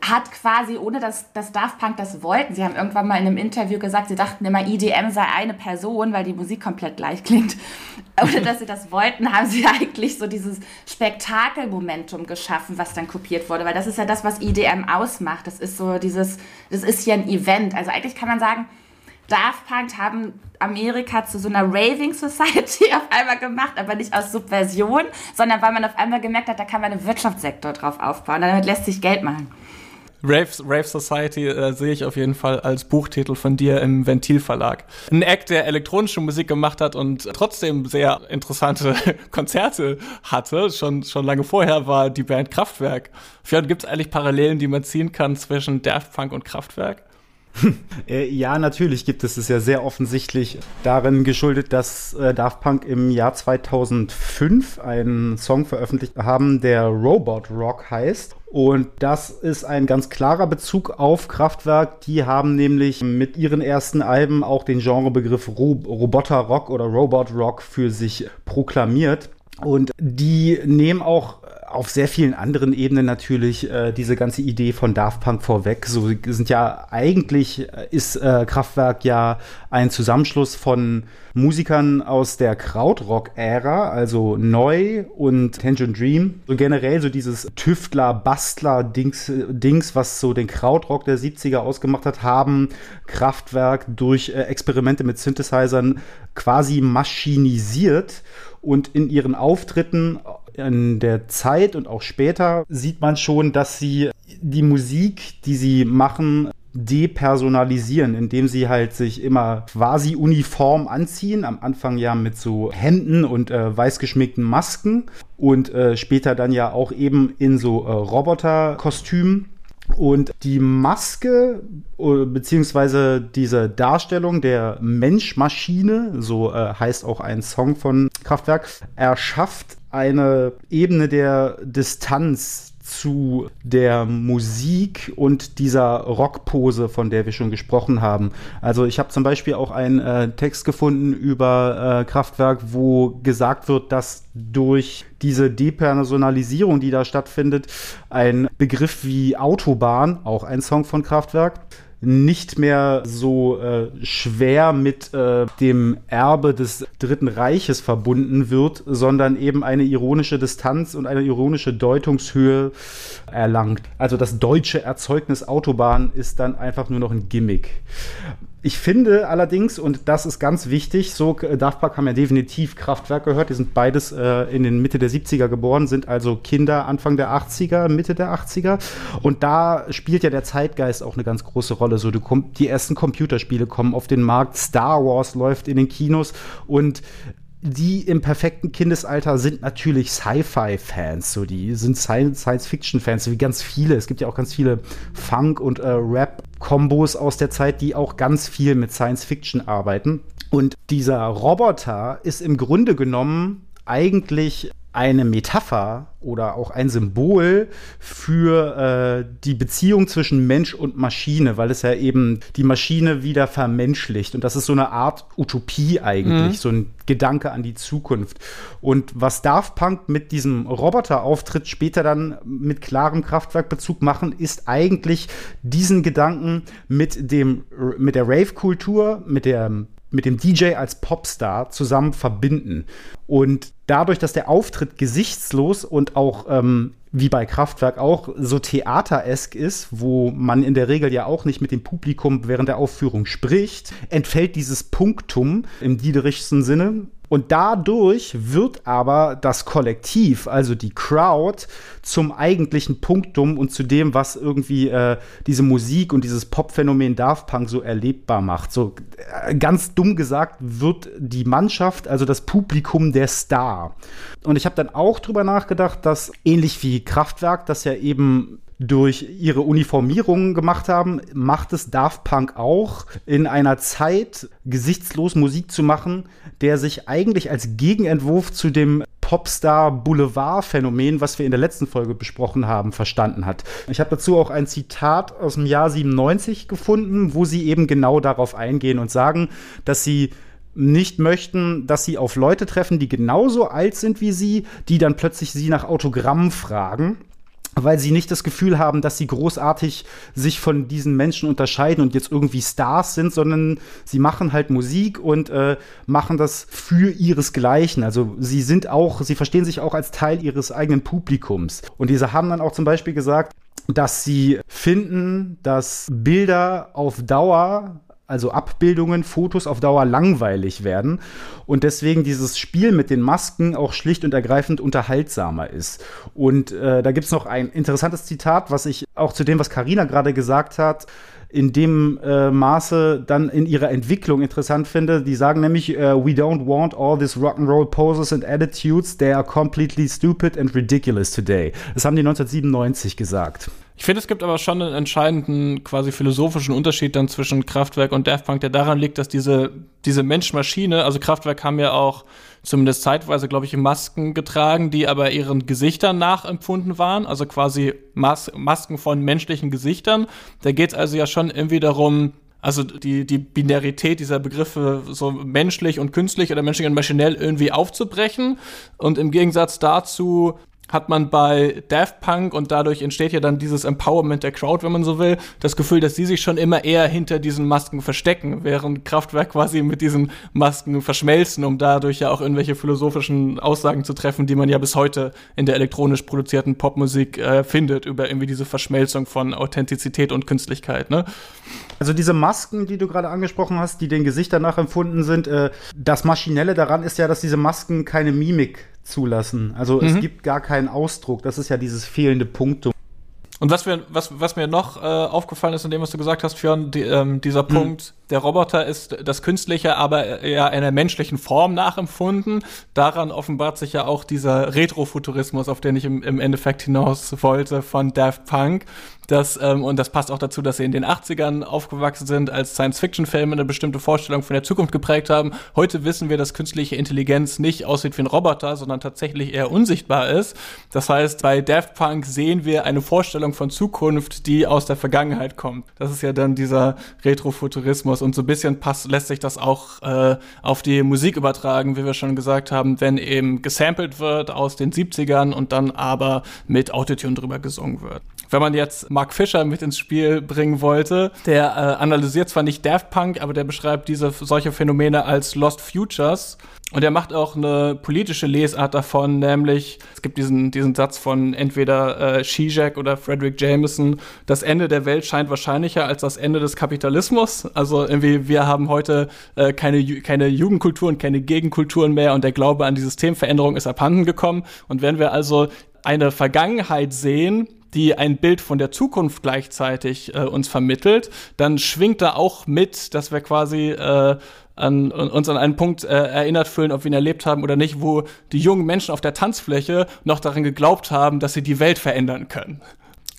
hat quasi, ohne dass, dass Daft Punk das wollten, sie haben irgendwann mal in einem Interview gesagt, sie dachten immer, EDM sei eine Person, weil die Musik komplett gleich klingt. Ohne dass sie das wollten, haben sie eigentlich so dieses Spektakelmomentum geschaffen, was dann kopiert wurde, weil das ist ja das, was EDM ausmacht. Das ist so dieses, das ist hier ein Event. Also eigentlich kann man sagen, Daft Punk haben Amerika zu so einer Raving Society auf einmal gemacht, aber nicht aus Subversion, sondern weil man auf einmal gemerkt hat, da kann man einen Wirtschaftssektor drauf aufbauen. Damit lässt sich Geld machen. Rave, Rave Society äh, sehe ich auf jeden Fall als Buchtitel von dir im Ventil Verlag. Ein Act, der elektronische Musik gemacht hat und trotzdem sehr interessante Konzerte hatte, schon, schon lange vorher, war die Band Kraftwerk. Gibt es eigentlich Parallelen, die man ziehen kann zwischen Daft Punk und Kraftwerk? Äh, ja, natürlich gibt es es ja sehr offensichtlich darin geschuldet, dass äh, Daft Punk im Jahr 2005 einen Song veröffentlicht haben, der Robot Rock heißt. Und das ist ein ganz klarer Bezug auf Kraftwerk. Die haben nämlich mit ihren ersten Alben auch den Genrebegriff Ro Roboter Rock oder Robot Rock für sich proklamiert. Und die nehmen auch auf sehr vielen anderen Ebenen natürlich äh, diese ganze Idee von Daft Punk vorweg. So sind ja eigentlich äh, ist äh, Kraftwerk ja ein Zusammenschluss von Musikern aus der Krautrock-Ära, also Neu und Tangerine Dream. So generell so dieses Tüftler-Bastler-Dings, Dings, was so den Krautrock der 70er ausgemacht hat, haben Kraftwerk durch äh, Experimente mit Synthesizern quasi maschinisiert und in ihren Auftritten in der Zeit und auch später sieht man schon, dass sie die Musik, die sie machen, depersonalisieren, indem sie halt sich immer quasi uniform anziehen. Am Anfang ja mit so Händen und äh, weiß geschminkten Masken und äh, später dann ja auch eben in so äh, Roboterkostümen. Und die Maske äh, beziehungsweise diese Darstellung der Mensch-Maschine, so äh, heißt auch ein Song von Kraftwerk, erschafft eine Ebene der Distanz zu der Musik und dieser Rockpose, von der wir schon gesprochen haben. Also ich habe zum Beispiel auch einen äh, Text gefunden über äh, Kraftwerk, wo gesagt wird, dass durch diese Depersonalisierung, die da stattfindet, ein Begriff wie Autobahn, auch ein Song von Kraftwerk, nicht mehr so äh, schwer mit äh, dem Erbe des Dritten Reiches verbunden wird, sondern eben eine ironische Distanz und eine ironische Deutungshöhe erlangt. Also das deutsche Erzeugnis Autobahn ist dann einfach nur noch ein Gimmick. Ich finde allerdings, und das ist ganz wichtig, so äh, Daft Punk haben ja definitiv Kraftwerk gehört. Die sind beides äh, in den Mitte der 70er geboren, sind also Kinder Anfang der 80er, Mitte der 80er. Und da spielt ja der Zeitgeist auch eine ganz große Rolle. So, die ersten Computerspiele kommen auf den Markt, Star Wars läuft in den Kinos und die im perfekten Kindesalter sind natürlich Sci-Fi-Fans, so die sind Science-Fiction-Fans, wie ganz viele. Es gibt ja auch ganz viele Funk- und äh, Rap-Kombos aus der Zeit, die auch ganz viel mit Science-Fiction arbeiten. Und dieser Roboter ist im Grunde genommen eigentlich eine Metapher oder auch ein Symbol für äh, die Beziehung zwischen Mensch und Maschine, weil es ja eben die Maschine wieder vermenschlicht. Und das ist so eine Art Utopie eigentlich, mhm. so ein Gedanke an die Zukunft. Und was Daft Punk mit diesem Roboterauftritt später dann mit klarem Kraftwerkbezug machen, ist eigentlich diesen Gedanken mit dem mit der Rave-Kultur, mit der mit dem DJ als Popstar zusammen verbinden. Und dadurch, dass der Auftritt gesichtslos und auch ähm, wie bei Kraftwerk auch so theateresk ist, wo man in der Regel ja auch nicht mit dem Publikum während der Aufführung spricht, entfällt dieses Punktum im diederichsten Sinne und dadurch wird aber das Kollektiv, also die Crowd, zum eigentlichen Punktum und zu dem, was irgendwie äh, diese Musik und dieses Popphänomen Daft Punk so erlebbar macht. So äh, ganz dumm gesagt wird die Mannschaft, also das Publikum, der Star. Und ich habe dann auch drüber nachgedacht, dass ähnlich wie Kraftwerk, das ja eben durch ihre Uniformierungen gemacht haben, macht es Daft Punk auch in einer Zeit gesichtslos Musik zu machen, der sich eigentlich als Gegenentwurf zu dem Popstar Boulevard Phänomen, was wir in der letzten Folge besprochen haben, verstanden hat. Ich habe dazu auch ein Zitat aus dem Jahr 97 gefunden, wo sie eben genau darauf eingehen und sagen, dass sie nicht möchten, dass sie auf Leute treffen, die genauso alt sind wie sie, die dann plötzlich sie nach Autogrammen fragen weil sie nicht das Gefühl haben, dass sie großartig sich von diesen Menschen unterscheiden und jetzt irgendwie Stars sind, sondern sie machen halt Musik und äh, machen das für ihresgleichen. Also sie sind auch, sie verstehen sich auch als Teil ihres eigenen Publikums. Und diese haben dann auch zum Beispiel gesagt, dass sie finden, dass Bilder auf Dauer also Abbildungen, Fotos auf Dauer langweilig werden und deswegen dieses Spiel mit den Masken auch schlicht und ergreifend unterhaltsamer ist. Und äh, da gibt es noch ein interessantes Zitat, was ich auch zu dem, was Karina gerade gesagt hat, in dem äh, Maße dann in ihrer Entwicklung interessant finde. Die sagen nämlich, uh, we don't want all these rock'n'roll poses and attitudes, they are completely stupid and ridiculous today. Das haben die 1997 gesagt. Ich finde, es gibt aber schon einen entscheidenden, quasi philosophischen Unterschied dann zwischen Kraftwerk und Daft Punk, der daran liegt, dass diese, diese Mensch-Maschine, also Kraftwerk haben ja auch zumindest zeitweise, glaube ich, Masken getragen, die aber ihren Gesichtern nachempfunden waren, also quasi Mas Masken von menschlichen Gesichtern. Da geht es also ja schon irgendwie darum, also die, die Binarität dieser Begriffe so menschlich und künstlich oder menschlich und maschinell irgendwie aufzubrechen. Und im Gegensatz dazu hat man bei Daft Punk und dadurch entsteht ja dann dieses Empowerment der Crowd, wenn man so will, das Gefühl, dass sie sich schon immer eher hinter diesen Masken verstecken, während Kraftwerk quasi mit diesen Masken verschmelzen, um dadurch ja auch irgendwelche philosophischen Aussagen zu treffen, die man ja bis heute in der elektronisch produzierten Popmusik äh, findet, über irgendwie diese Verschmelzung von Authentizität und Künstlichkeit, ne? Also diese Masken, die du gerade angesprochen hast, die den Gesichtern nachempfunden sind, äh, das Maschinelle daran ist ja, dass diese Masken keine Mimik zulassen. Also mhm. es gibt gar keinen Ausdruck. Das ist ja dieses fehlende Punktum. Und was, wir, was, was mir noch äh, aufgefallen ist in dem, was du gesagt hast, Fionn, die, ähm, dieser mhm. Punkt, der Roboter ist das Künstliche, aber eher einer menschlichen Form nachempfunden. Daran offenbart sich ja auch dieser Retrofuturismus, auf den ich im, im Endeffekt hinaus wollte, von Daft Punk. Das, ähm, und das passt auch dazu, dass sie in den 80ern aufgewachsen sind, als Science-Fiction-Filme eine bestimmte Vorstellung von der Zukunft geprägt haben. Heute wissen wir, dass künstliche Intelligenz nicht aussieht wie ein Roboter, sondern tatsächlich eher unsichtbar ist. Das heißt, bei Daft Punk sehen wir eine Vorstellung von Zukunft, die aus der Vergangenheit kommt. Das ist ja dann dieser Retrofuturismus und so ein bisschen passt, lässt sich das auch äh, auf die Musik übertragen, wie wir schon gesagt haben, wenn eben gesampelt wird aus den 70ern und dann aber mit Autotune drüber gesungen wird. Wenn man jetzt Mark Fischer mit ins Spiel bringen wollte, der äh, analysiert zwar nicht Daft Punk, aber der beschreibt diese solche Phänomene als Lost Futures. Und er macht auch eine politische Lesart davon, nämlich es gibt diesen, diesen Satz von entweder äh, Zizek oder Frederick Jameson, das Ende der Welt scheint wahrscheinlicher als das Ende des Kapitalismus. Also irgendwie, wir haben heute äh, keine, keine Jugendkulturen, keine Gegenkulturen mehr und der Glaube an die Systemveränderung ist abhanden gekommen. Und wenn wir also eine Vergangenheit sehen, die ein Bild von der Zukunft gleichzeitig äh, uns vermittelt, dann schwingt da auch mit, dass wir quasi äh, an, uns an einen Punkt äh, erinnert fühlen, ob wir ihn erlebt haben oder nicht, wo die jungen Menschen auf der Tanzfläche noch daran geglaubt haben, dass sie die Welt verändern können.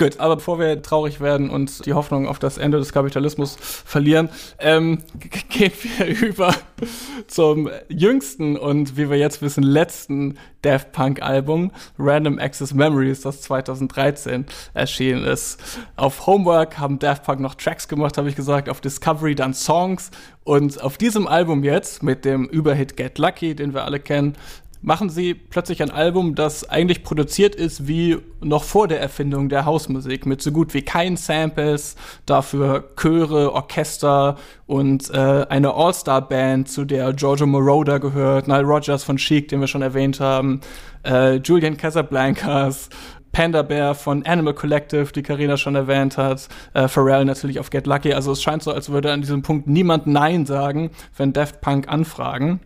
Gut, aber bevor wir traurig werden und die Hoffnung auf das Ende des Kapitalismus verlieren, ähm, gehen wir über zum jüngsten und wie wir jetzt wissen, letzten Daft Punk Album, Random Access Memories, das 2013 erschienen ist. Auf Homework haben Daft Punk noch Tracks gemacht, habe ich gesagt, auf Discovery dann Songs und auf diesem Album jetzt mit dem Überhit Get Lucky, den wir alle kennen, machen sie plötzlich ein Album, das eigentlich produziert ist wie noch vor der Erfindung der Hausmusik, mit so gut wie keinen Samples, dafür Chöre, Orchester und äh, eine All-Star-Band, zu der Giorgio Moroder gehört, Nile Rogers von Chic, den wir schon erwähnt haben, äh, Julian Casablancas, Panda Bear von Animal Collective, die Karina schon erwähnt hat, äh, Pharrell natürlich auf Get Lucky. Also es scheint so, als würde an diesem Punkt niemand Nein sagen, wenn Daft Punk anfragen.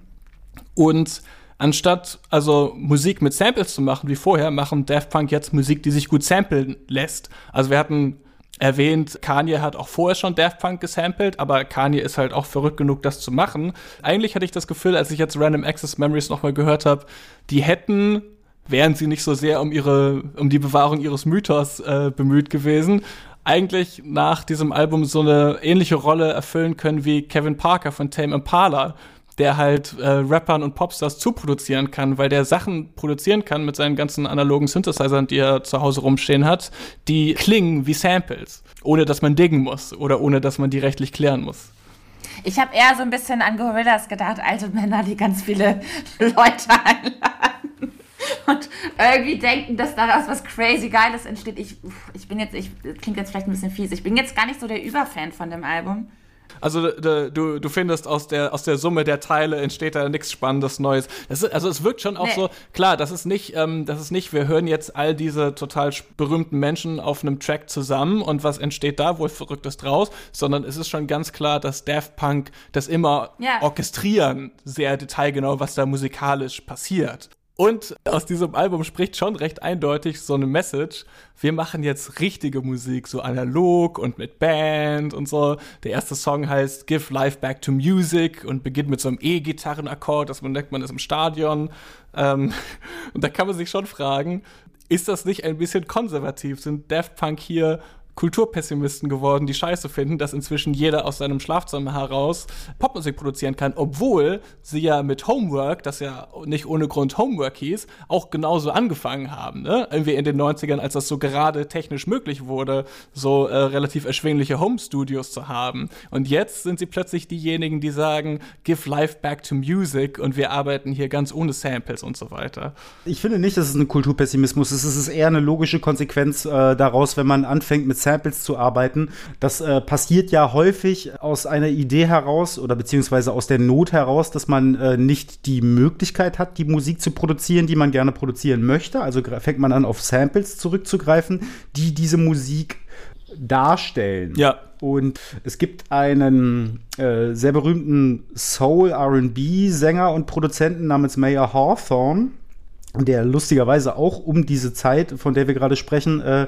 Und Anstatt also Musik mit Samples zu machen wie vorher, machen Daft Punk jetzt Musik, die sich gut samplen lässt. Also wir hatten erwähnt, Kanye hat auch vorher schon Daft Punk gesampelt, aber Kanye ist halt auch verrückt genug, das zu machen. Eigentlich hatte ich das Gefühl, als ich jetzt Random Access Memories nochmal gehört habe, die hätten, wären sie nicht so sehr um ihre, um die Bewahrung ihres Mythos äh, bemüht gewesen, eigentlich nach diesem Album so eine ähnliche Rolle erfüllen können wie Kevin Parker von Tame Impala, der halt äh, Rappern und Popstars zuproduzieren kann, weil der Sachen produzieren kann mit seinen ganzen analogen Synthesizern, die er zu Hause rumstehen hat, die klingen wie Samples, ohne dass man diggen muss oder ohne dass man die rechtlich klären muss. Ich habe eher so ein bisschen an Gorillas gedacht, alte Männer, die ganz viele Leute einladen. und irgendwie denken, dass daraus was crazy Geiles entsteht. Ich, ich bin jetzt, ich klingt jetzt vielleicht ein bisschen fies, ich bin jetzt gar nicht so der Überfan von dem Album. Also du, du findest aus der, aus der Summe der Teile entsteht da nichts Spannendes Neues. Ist, also es wirkt schon auch nee. so, klar, das ist nicht, ähm, das ist nicht, wir hören jetzt all diese total berühmten Menschen auf einem Track zusammen und was entsteht da, wohl Verrücktes draus, sondern es ist schon ganz klar, dass Daft Punk das immer ja. orchestrieren, sehr detailgenau, was da musikalisch passiert. Und aus diesem Album spricht schon recht eindeutig so eine Message. Wir machen jetzt richtige Musik, so analog und mit Band und so. Der erste Song heißt Give Life Back to Music und beginnt mit so einem E-Gitarrenakkord, das man denkt, man ist im Stadion. Ähm, und da kann man sich schon fragen, ist das nicht ein bisschen konservativ? Sind Daft Punk hier Kulturpessimisten geworden, die scheiße finden, dass inzwischen jeder aus seinem Schlafzimmer heraus Popmusik produzieren kann, obwohl sie ja mit Homework, das ja nicht ohne Grund Homework hieß, auch genauso angefangen haben. Ne? Irgendwie in den 90ern, als das so gerade technisch möglich wurde, so äh, relativ erschwingliche Home-Studios zu haben. Und jetzt sind sie plötzlich diejenigen, die sagen, give life back to music und wir arbeiten hier ganz ohne Samples und so weiter. Ich finde nicht, dass es ein Kulturpessimismus ist. Es ist eher eine logische Konsequenz äh, daraus, wenn man anfängt mit Samples zu arbeiten. Das äh, passiert ja häufig aus einer Idee heraus oder beziehungsweise aus der Not heraus, dass man äh, nicht die Möglichkeit hat, die Musik zu produzieren, die man gerne produzieren möchte. Also fängt man an, auf Samples zurückzugreifen, die diese Musik darstellen. Ja. Und es gibt einen äh, sehr berühmten Soul-RB-Sänger und Produzenten namens Mayor Hawthorne, der lustigerweise auch um diese Zeit, von der wir gerade sprechen, äh,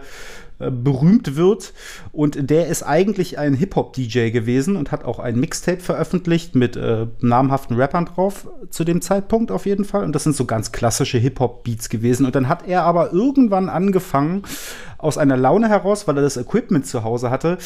äh, berühmt wird. Und der ist eigentlich ein Hip-Hop-DJ gewesen und hat auch ein Mixtape veröffentlicht mit äh, namhaften Rappern drauf, zu dem Zeitpunkt auf jeden Fall. Und das sind so ganz klassische Hip-Hop-Beats gewesen. Und dann hat er aber irgendwann angefangen, aus einer Laune heraus, weil er das Equipment zu Hause hatte,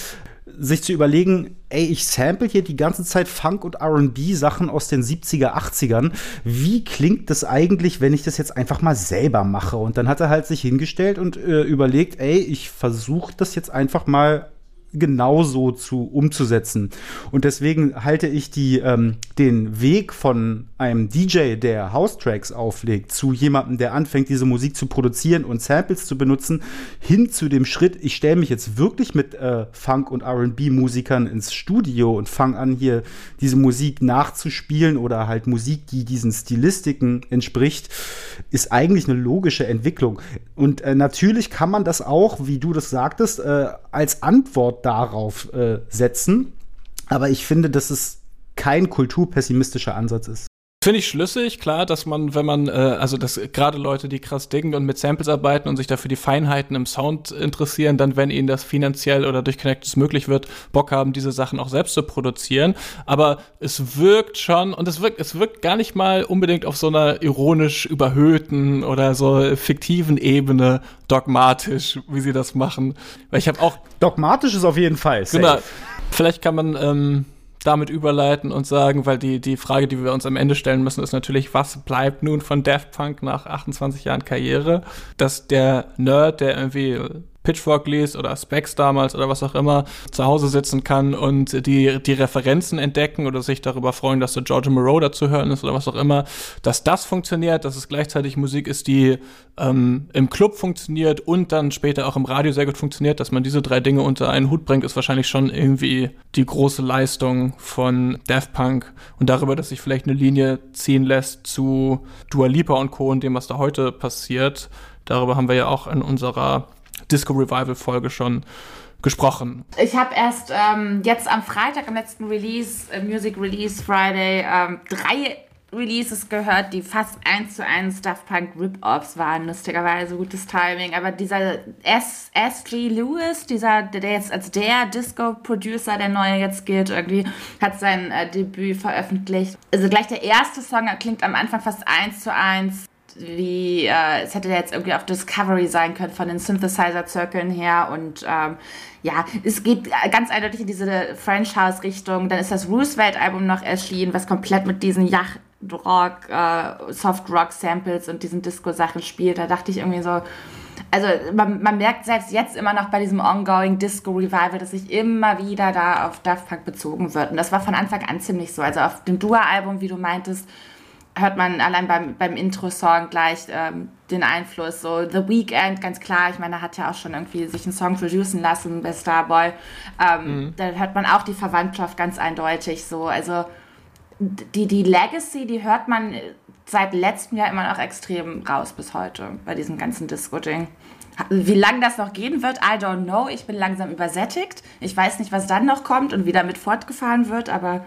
sich zu überlegen, ey, ich sample hier die ganze Zeit Funk- und RB-Sachen aus den 70er, 80ern. Wie klingt das eigentlich, wenn ich das jetzt einfach mal selber mache? Und dann hat er halt sich hingestellt und äh, überlegt, ey, ich versuche das jetzt einfach mal genauso zu umzusetzen. Und deswegen halte ich die, ähm, den Weg von einem DJ, der House-Tracks auflegt, zu jemandem, der anfängt, diese Musik zu produzieren und Samples zu benutzen, hin zu dem Schritt, ich stelle mich jetzt wirklich mit äh, Funk- und RB-Musikern ins Studio und fange an, hier diese Musik nachzuspielen oder halt Musik, die diesen Stilistiken entspricht, ist eigentlich eine logische Entwicklung. Und äh, natürlich kann man das auch, wie du das sagtest, äh, als Antwort darauf äh, setzen. Aber ich finde, dass es kein kulturpessimistischer Ansatz ist. Finde ich schlüssig, klar, dass man, wenn man, äh, also dass gerade Leute, die krass dingen und mit Samples arbeiten und sich dafür die Feinheiten im Sound interessieren, dann, wenn ihnen das finanziell oder durch Connections möglich wird, Bock haben, diese Sachen auch selbst zu produzieren. Aber es wirkt schon, und es wirkt, es wirkt gar nicht mal unbedingt auf so einer ironisch überhöhten oder so fiktiven Ebene dogmatisch, wie sie das machen. Weil ich habe auch. Dogmatisch ist auf jeden Fall. Safe. Genau. Vielleicht kann man, ähm, damit überleiten und sagen, weil die, die Frage, die wir uns am Ende stellen müssen, ist natürlich, was bleibt nun von Daft Punk nach 28 Jahren Karriere? Dass der Nerd, der irgendwie Pitchfork liest oder Specs damals oder was auch immer, zu Hause sitzen kann und die, die Referenzen entdecken oder sich darüber freuen, dass der George Moreau dazu hören ist oder was auch immer, dass das funktioniert, dass es gleichzeitig Musik ist, die ähm, im Club funktioniert und dann später auch im Radio sehr gut funktioniert, dass man diese drei Dinge unter einen Hut bringt, ist wahrscheinlich schon irgendwie die große Leistung von Daft Punk und darüber, dass sich vielleicht eine Linie ziehen lässt zu Dua Lipa und Co. und dem, was da heute passiert. Darüber haben wir ja auch in unserer Disco Revival Folge schon gesprochen. Ich habe erst ähm, jetzt am Freitag, am letzten Release, äh, Music Release Friday, ähm, drei Releases gehört, die fast eins zu eins Daft Punk Rip-Offs waren, lustigerweise gutes Timing. Aber dieser S. S.G. Lewis, dieser, der jetzt als der Disco-Producer, der neue jetzt gilt, irgendwie, hat sein äh, Debüt veröffentlicht. Also gleich der erste Song klingt am Anfang fast eins zu eins wie, äh, es hätte jetzt irgendwie auf Discovery sein können von den Synthesizer-Zirkeln her und ähm, ja, es geht ganz eindeutig in diese French House-Richtung. Dann ist das Roosevelt-Album noch erschienen, was komplett mit diesen Yacht-Rock, äh, Soft-Rock-Samples und diesen Disco-Sachen spielt. Da dachte ich irgendwie so, also man, man, merkt selbst jetzt immer noch bei diesem ongoing Disco Revival, dass sich immer wieder da auf Daft Punk bezogen wird. Und das war von Anfang an ziemlich so. Also auf dem Dua-Album, wie du meintest, hört man allein beim, beim Intro-Song gleich ähm, den Einfluss. So The Weeknd, ganz klar, ich meine, er hat ja auch schon irgendwie sich einen Song producen lassen bei Starboy. Ähm, mhm. Da hört man auch die Verwandtschaft ganz eindeutig so. Also die, die Legacy, die hört man seit letztem Jahr immer noch extrem raus bis heute bei diesem ganzen Disco-Ding. Wie lange das noch gehen wird, I don't know. Ich bin langsam übersättigt. Ich weiß nicht, was dann noch kommt und wie damit fortgefahren wird, aber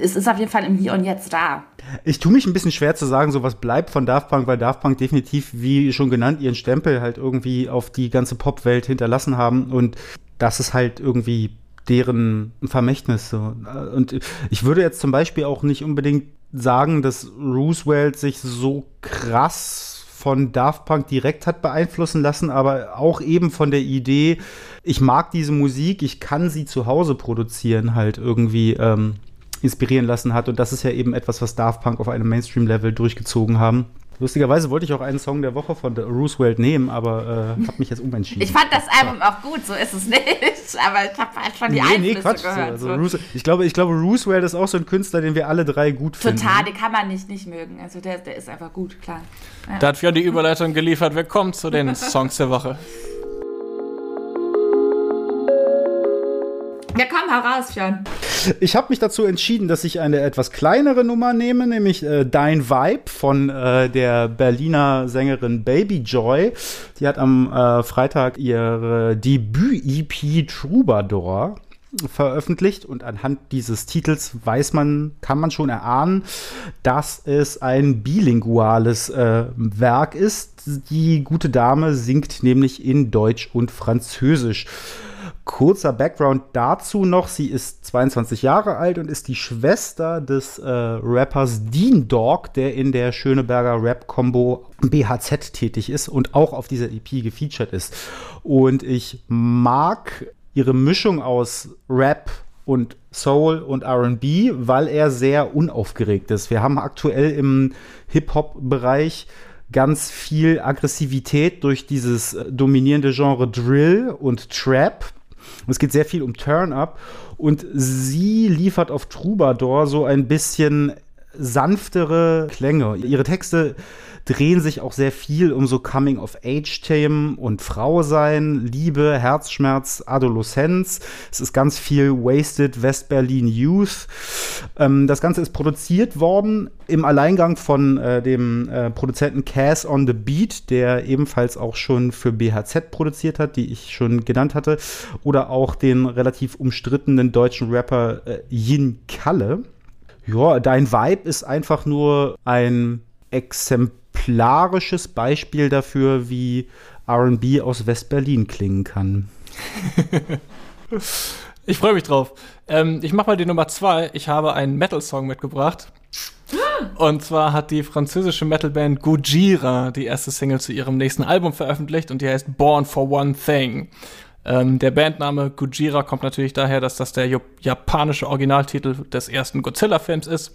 es ist auf jeden Fall im Hier und Jetzt da. Ich tue mich ein bisschen schwer zu sagen, so was bleibt von Daft Punk, weil Daft Punk definitiv, wie schon genannt, ihren Stempel halt irgendwie auf die ganze Popwelt hinterlassen haben und das ist halt irgendwie deren Vermächtnis. So. Und ich würde jetzt zum Beispiel auch nicht unbedingt sagen, dass Roosevelt sich so krass von Daft Punk direkt hat beeinflussen lassen, aber auch eben von der Idee, ich mag diese Musik, ich kann sie zu Hause produzieren, halt irgendwie ähm, inspirieren lassen hat. Und das ist ja eben etwas, was Daft Punk auf einem Mainstream-Level durchgezogen haben. Lustigerweise wollte ich auch einen Song der Woche von Roosevelt nehmen, aber äh, habe mich jetzt umentschieden. Ich fand das Album auch gut, so ist es nicht. Aber ich habe halt schon die nee, Einflüsse nee, Quatsch, gehört. So. Also ich, glaube, ich glaube, Roosevelt ist auch so ein Künstler, den wir alle drei gut finden. Total, den kann man nicht nicht mögen. Also der, der ist einfach gut, klar. Ja. Da hat Fionn die Überleitung geliefert. Wir kommen zu den Songs der Woche. Ja, komm, heraus, Fionn. Ich habe mich dazu entschieden, dass ich eine etwas kleinere Nummer nehme, nämlich äh, Dein Vibe von äh, der Berliner Sängerin Baby Joy. Die hat am äh, Freitag ihre Debüt-EP Troubadour veröffentlicht und anhand dieses Titels weiß man, kann man schon erahnen, dass es ein bilinguales äh, Werk ist. Die gute Dame singt nämlich in Deutsch und Französisch. Kurzer Background dazu noch, sie ist 22 Jahre alt und ist die Schwester des äh, Rappers Dean Dog, der in der Schöneberger Rap-Combo BHZ tätig ist und auch auf dieser EP gefeatured ist. Und ich mag ihre Mischung aus Rap und Soul und RB, weil er sehr unaufgeregt ist. Wir haben aktuell im Hip-Hop-Bereich ganz viel Aggressivität durch dieses äh, dominierende Genre Drill und Trap. Und es geht sehr viel um Turn-Up. Und sie liefert auf Troubadour so ein bisschen sanftere Klänge. Ihre Texte drehen sich auch sehr viel um so Coming-of-Age-Themen und Frau sein, Liebe, Herzschmerz, Adoleszenz. Es ist ganz viel Wasted West-Berlin Youth. Ähm, das Ganze ist produziert worden im Alleingang von äh, dem äh, Produzenten Cass on the Beat, der ebenfalls auch schon für BHZ produziert hat, die ich schon genannt hatte, oder auch den relativ umstrittenen deutschen Rapper äh, Yin Kalle. Ja, dein Vibe ist einfach nur ein Exemplar exemplarisches Beispiel dafür, wie RB aus West-Berlin klingen kann. ich freue mich drauf. Ähm, ich mache mal die Nummer zwei. Ich habe einen Metal-Song mitgebracht. Und zwar hat die französische Metalband Gojira die erste Single zu ihrem nächsten Album veröffentlicht und die heißt Born for One Thing. Ähm, der Bandname Gojira kommt natürlich daher, dass das der japanische Originaltitel des ersten Godzilla-Films ist.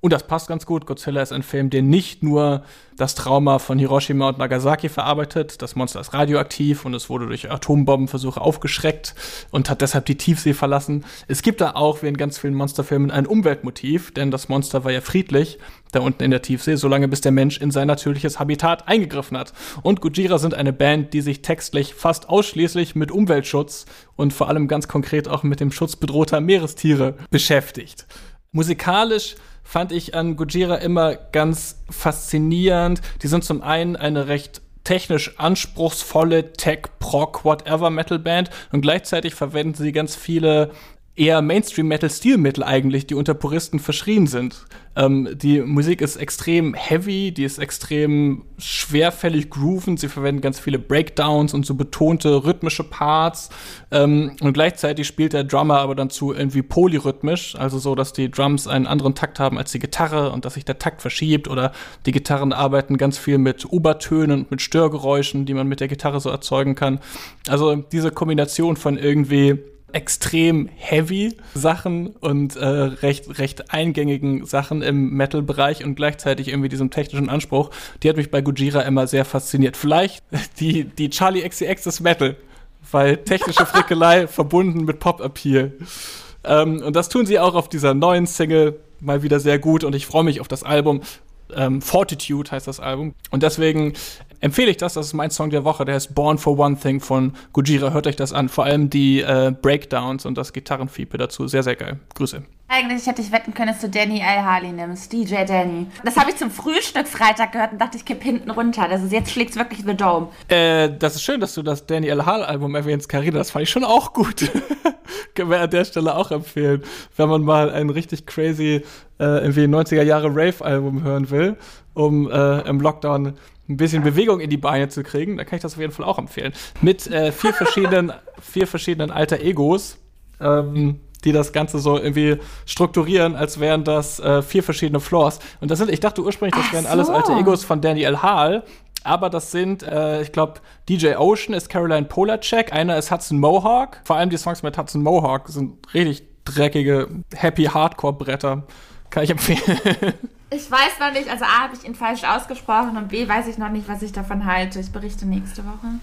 Und das passt ganz gut. Godzilla ist ein Film, der nicht nur das Trauma von Hiroshima und Nagasaki verarbeitet. Das Monster ist radioaktiv und es wurde durch Atombombenversuche aufgeschreckt und hat deshalb die Tiefsee verlassen. Es gibt da auch, wie in ganz vielen Monsterfilmen, ein Umweltmotiv, denn das Monster war ja friedlich, da unten in der Tiefsee, solange bis der Mensch in sein natürliches Habitat eingegriffen hat. Und Gujira sind eine Band, die sich textlich fast ausschließlich mit Umweltschutz und vor allem ganz konkret auch mit dem Schutz bedrohter Meerestiere beschäftigt. Musikalisch fand ich an Gojira immer ganz faszinierend. Die sind zum einen eine recht technisch anspruchsvolle Tech, Proc, whatever Metal Band und gleichzeitig verwenden sie ganz viele eher Mainstream-Metal-Stilmittel eigentlich, die unter Puristen verschrien sind. Ähm, die Musik ist extrem heavy, die ist extrem schwerfällig groovend, sie verwenden ganz viele Breakdowns und so betonte rhythmische Parts ähm, und gleichzeitig spielt der Drummer aber dann zu irgendwie polyrhythmisch, also so, dass die Drums einen anderen Takt haben als die Gitarre und dass sich der Takt verschiebt oder die Gitarren arbeiten ganz viel mit Obertönen und mit Störgeräuschen, die man mit der Gitarre so erzeugen kann. Also diese Kombination von irgendwie extrem heavy Sachen und äh, recht, recht eingängigen Sachen im Metal-Bereich und gleichzeitig irgendwie diesem technischen Anspruch, die hat mich bei Gujira immer sehr fasziniert. Vielleicht die, die Charlie XCX des Metal, weil technische Frickelei verbunden mit Pop-Appeal. Ähm, und das tun sie auch auf dieser neuen Single mal wieder sehr gut und ich freue mich auf das Album. Ähm, Fortitude heißt das Album. Und deswegen empfehle ich das. Das ist mein Song der Woche. Der heißt Born for One Thing von Gojira. Hört euch das an. Vor allem die äh, Breakdowns und das Gitarrenfiepe dazu. Sehr, sehr geil. Grüße. Eigentlich hätte ich wetten können, dass du Danny L. Harley nimmst. DJ Danny. Das habe ich zum Frühstück Freitag gehört und dachte, ich kipp hinten runter. Also jetzt schlägt es wirklich The Dome. Äh, das ist schön, dass du das Danny L. Harley Album erwähnst, Carina. Das fand ich schon auch gut. Können wir an der Stelle auch empfehlen. Wenn man mal ein richtig crazy, äh, irgendwie 90er Jahre Rave-Album hören will, um äh, im Lockdown ein bisschen Bewegung in die Beine zu kriegen, dann kann ich das auf jeden Fall auch empfehlen. Mit äh, vier verschiedenen, vier verschiedenen alter Egos, ähm, die das Ganze so irgendwie strukturieren, als wären das äh, vier verschiedene Floors. Und das sind, ich dachte ursprünglich, das wären so. alles alte Egos von Daniel Hall. Aber das sind, äh, ich glaube, DJ Ocean ist Caroline Polacek, einer ist Hudson Mohawk. Vor allem die Songs mit Hudson Mohawk sind richtig dreckige, happy Hardcore-Bretter. Kann ich empfehlen. Ich weiß noch nicht, also A habe ich ihn falsch ausgesprochen und B weiß ich noch nicht, was ich davon halte. Ich berichte nächste Woche.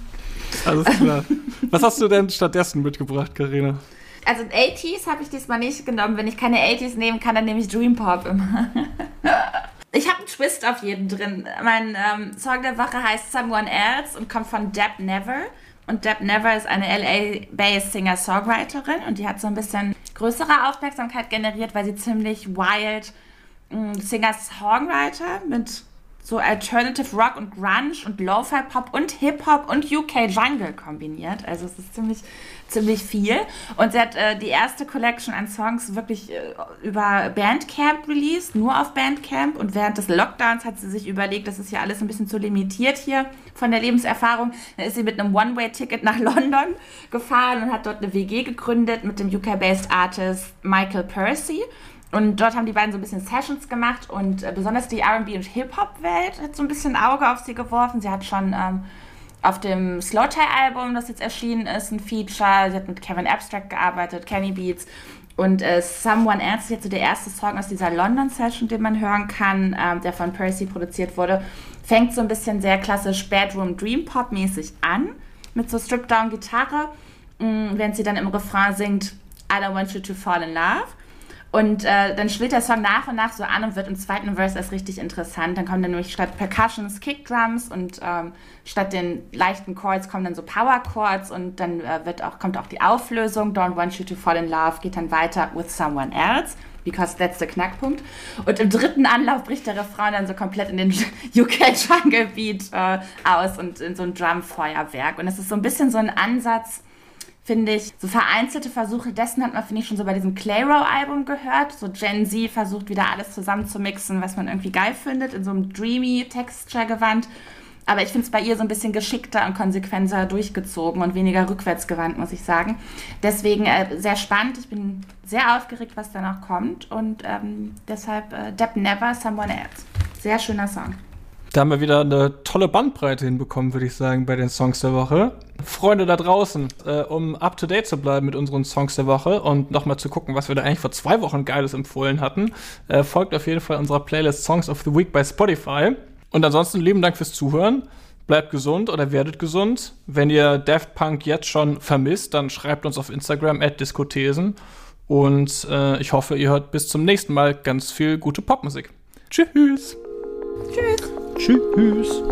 Alles klar. was hast du denn stattdessen mitgebracht, Karina? Also 80s habe ich diesmal nicht genommen. Wenn ich keine 80s nehmen kann, dann nehme ich Dream Pop immer. ich habe einen Twist auf jeden drin. Mein ähm, Song der Woche heißt Someone Else und kommt von Deb Never. Und Deb Never ist eine LA-based Singer-Songwriterin und die hat so ein bisschen größere Aufmerksamkeit generiert, weil sie ziemlich wild Singer-Songwriter mit so Alternative Rock und Grunge und Lo-Fi Pop und Hip-Hop und UK Jungle kombiniert. Also es ist ziemlich, ziemlich viel. Und sie hat äh, die erste Collection an Songs wirklich äh, über Bandcamp released, nur auf Bandcamp. Und während des Lockdowns hat sie sich überlegt, das ist ja alles ein bisschen zu limitiert hier von der Lebenserfahrung. Dann ist sie mit einem One-Way-Ticket nach London gefahren und hat dort eine WG gegründet mit dem UK-based Artist Michael Percy. Und dort haben die beiden so ein bisschen Sessions gemacht und äh, besonders die RB- und Hip-Hop-Welt hat so ein bisschen Auge auf sie geworfen. Sie hat schon ähm, auf dem Slowtie-Album, das jetzt erschienen ist, ein Feature. Sie hat mit Kevin Abstract gearbeitet, Kenny Beats. Und äh, Someone Else ist jetzt so der erste Song aus dieser London-Session, den man hören kann, ähm, der von Percy produziert wurde. Fängt so ein bisschen sehr klassisch Bedroom Dream Pop-mäßig an, mit so Strip-Down-Gitarre, mm, während sie dann im Refrain singt I don't want you to fall in love. Und äh, dann schwillt der Song nach und nach so an und wird im zweiten Verse erst richtig interessant. Dann kommen dann nämlich statt Percussions Kickdrums und ähm, statt den leichten Chords kommen dann so Power Chords und dann äh, wird auch, kommt auch die Auflösung. Don't want you to fall in love geht dann weiter with someone else. Because that's the Knackpunkt. Und im dritten Anlauf bricht der Refrain dann so komplett in den UK Jungle Beat äh, aus und in so ein Drumfeuerwerk. Und es ist so ein bisschen so ein Ansatz, finde ich, so vereinzelte Versuche dessen hat man, finde ich, schon so bei diesem Clayrow-Album gehört. So Gen Z versucht wieder alles zusammenzumixen, was man irgendwie geil findet, in so einem dreamy Texture-Gewand. Aber ich finde es bei ihr so ein bisschen geschickter und konsequenter durchgezogen und weniger rückwärtsgewandt, muss ich sagen. Deswegen äh, sehr spannend. Ich bin sehr aufgeregt, was da noch kommt. Und ähm, deshalb äh, Deb Never, Someone Else. Sehr schöner Song. Da haben wir wieder eine tolle Bandbreite hinbekommen, würde ich sagen, bei den Songs der Woche. Freunde da draußen, äh, um up to date zu bleiben mit unseren Songs der Woche und nochmal zu gucken, was wir da eigentlich vor zwei Wochen Geiles empfohlen hatten, äh, folgt auf jeden Fall unserer Playlist Songs of the Week bei Spotify. Und ansonsten lieben Dank fürs Zuhören. Bleibt gesund oder werdet gesund. Wenn ihr Daft Punk jetzt schon vermisst, dann schreibt uns auf Instagram at Diskothesen. Und äh, ich hoffe, ihr hört bis zum nächsten Mal ganz viel gute Popmusik. Tschüss. Tschüss. Tschüss.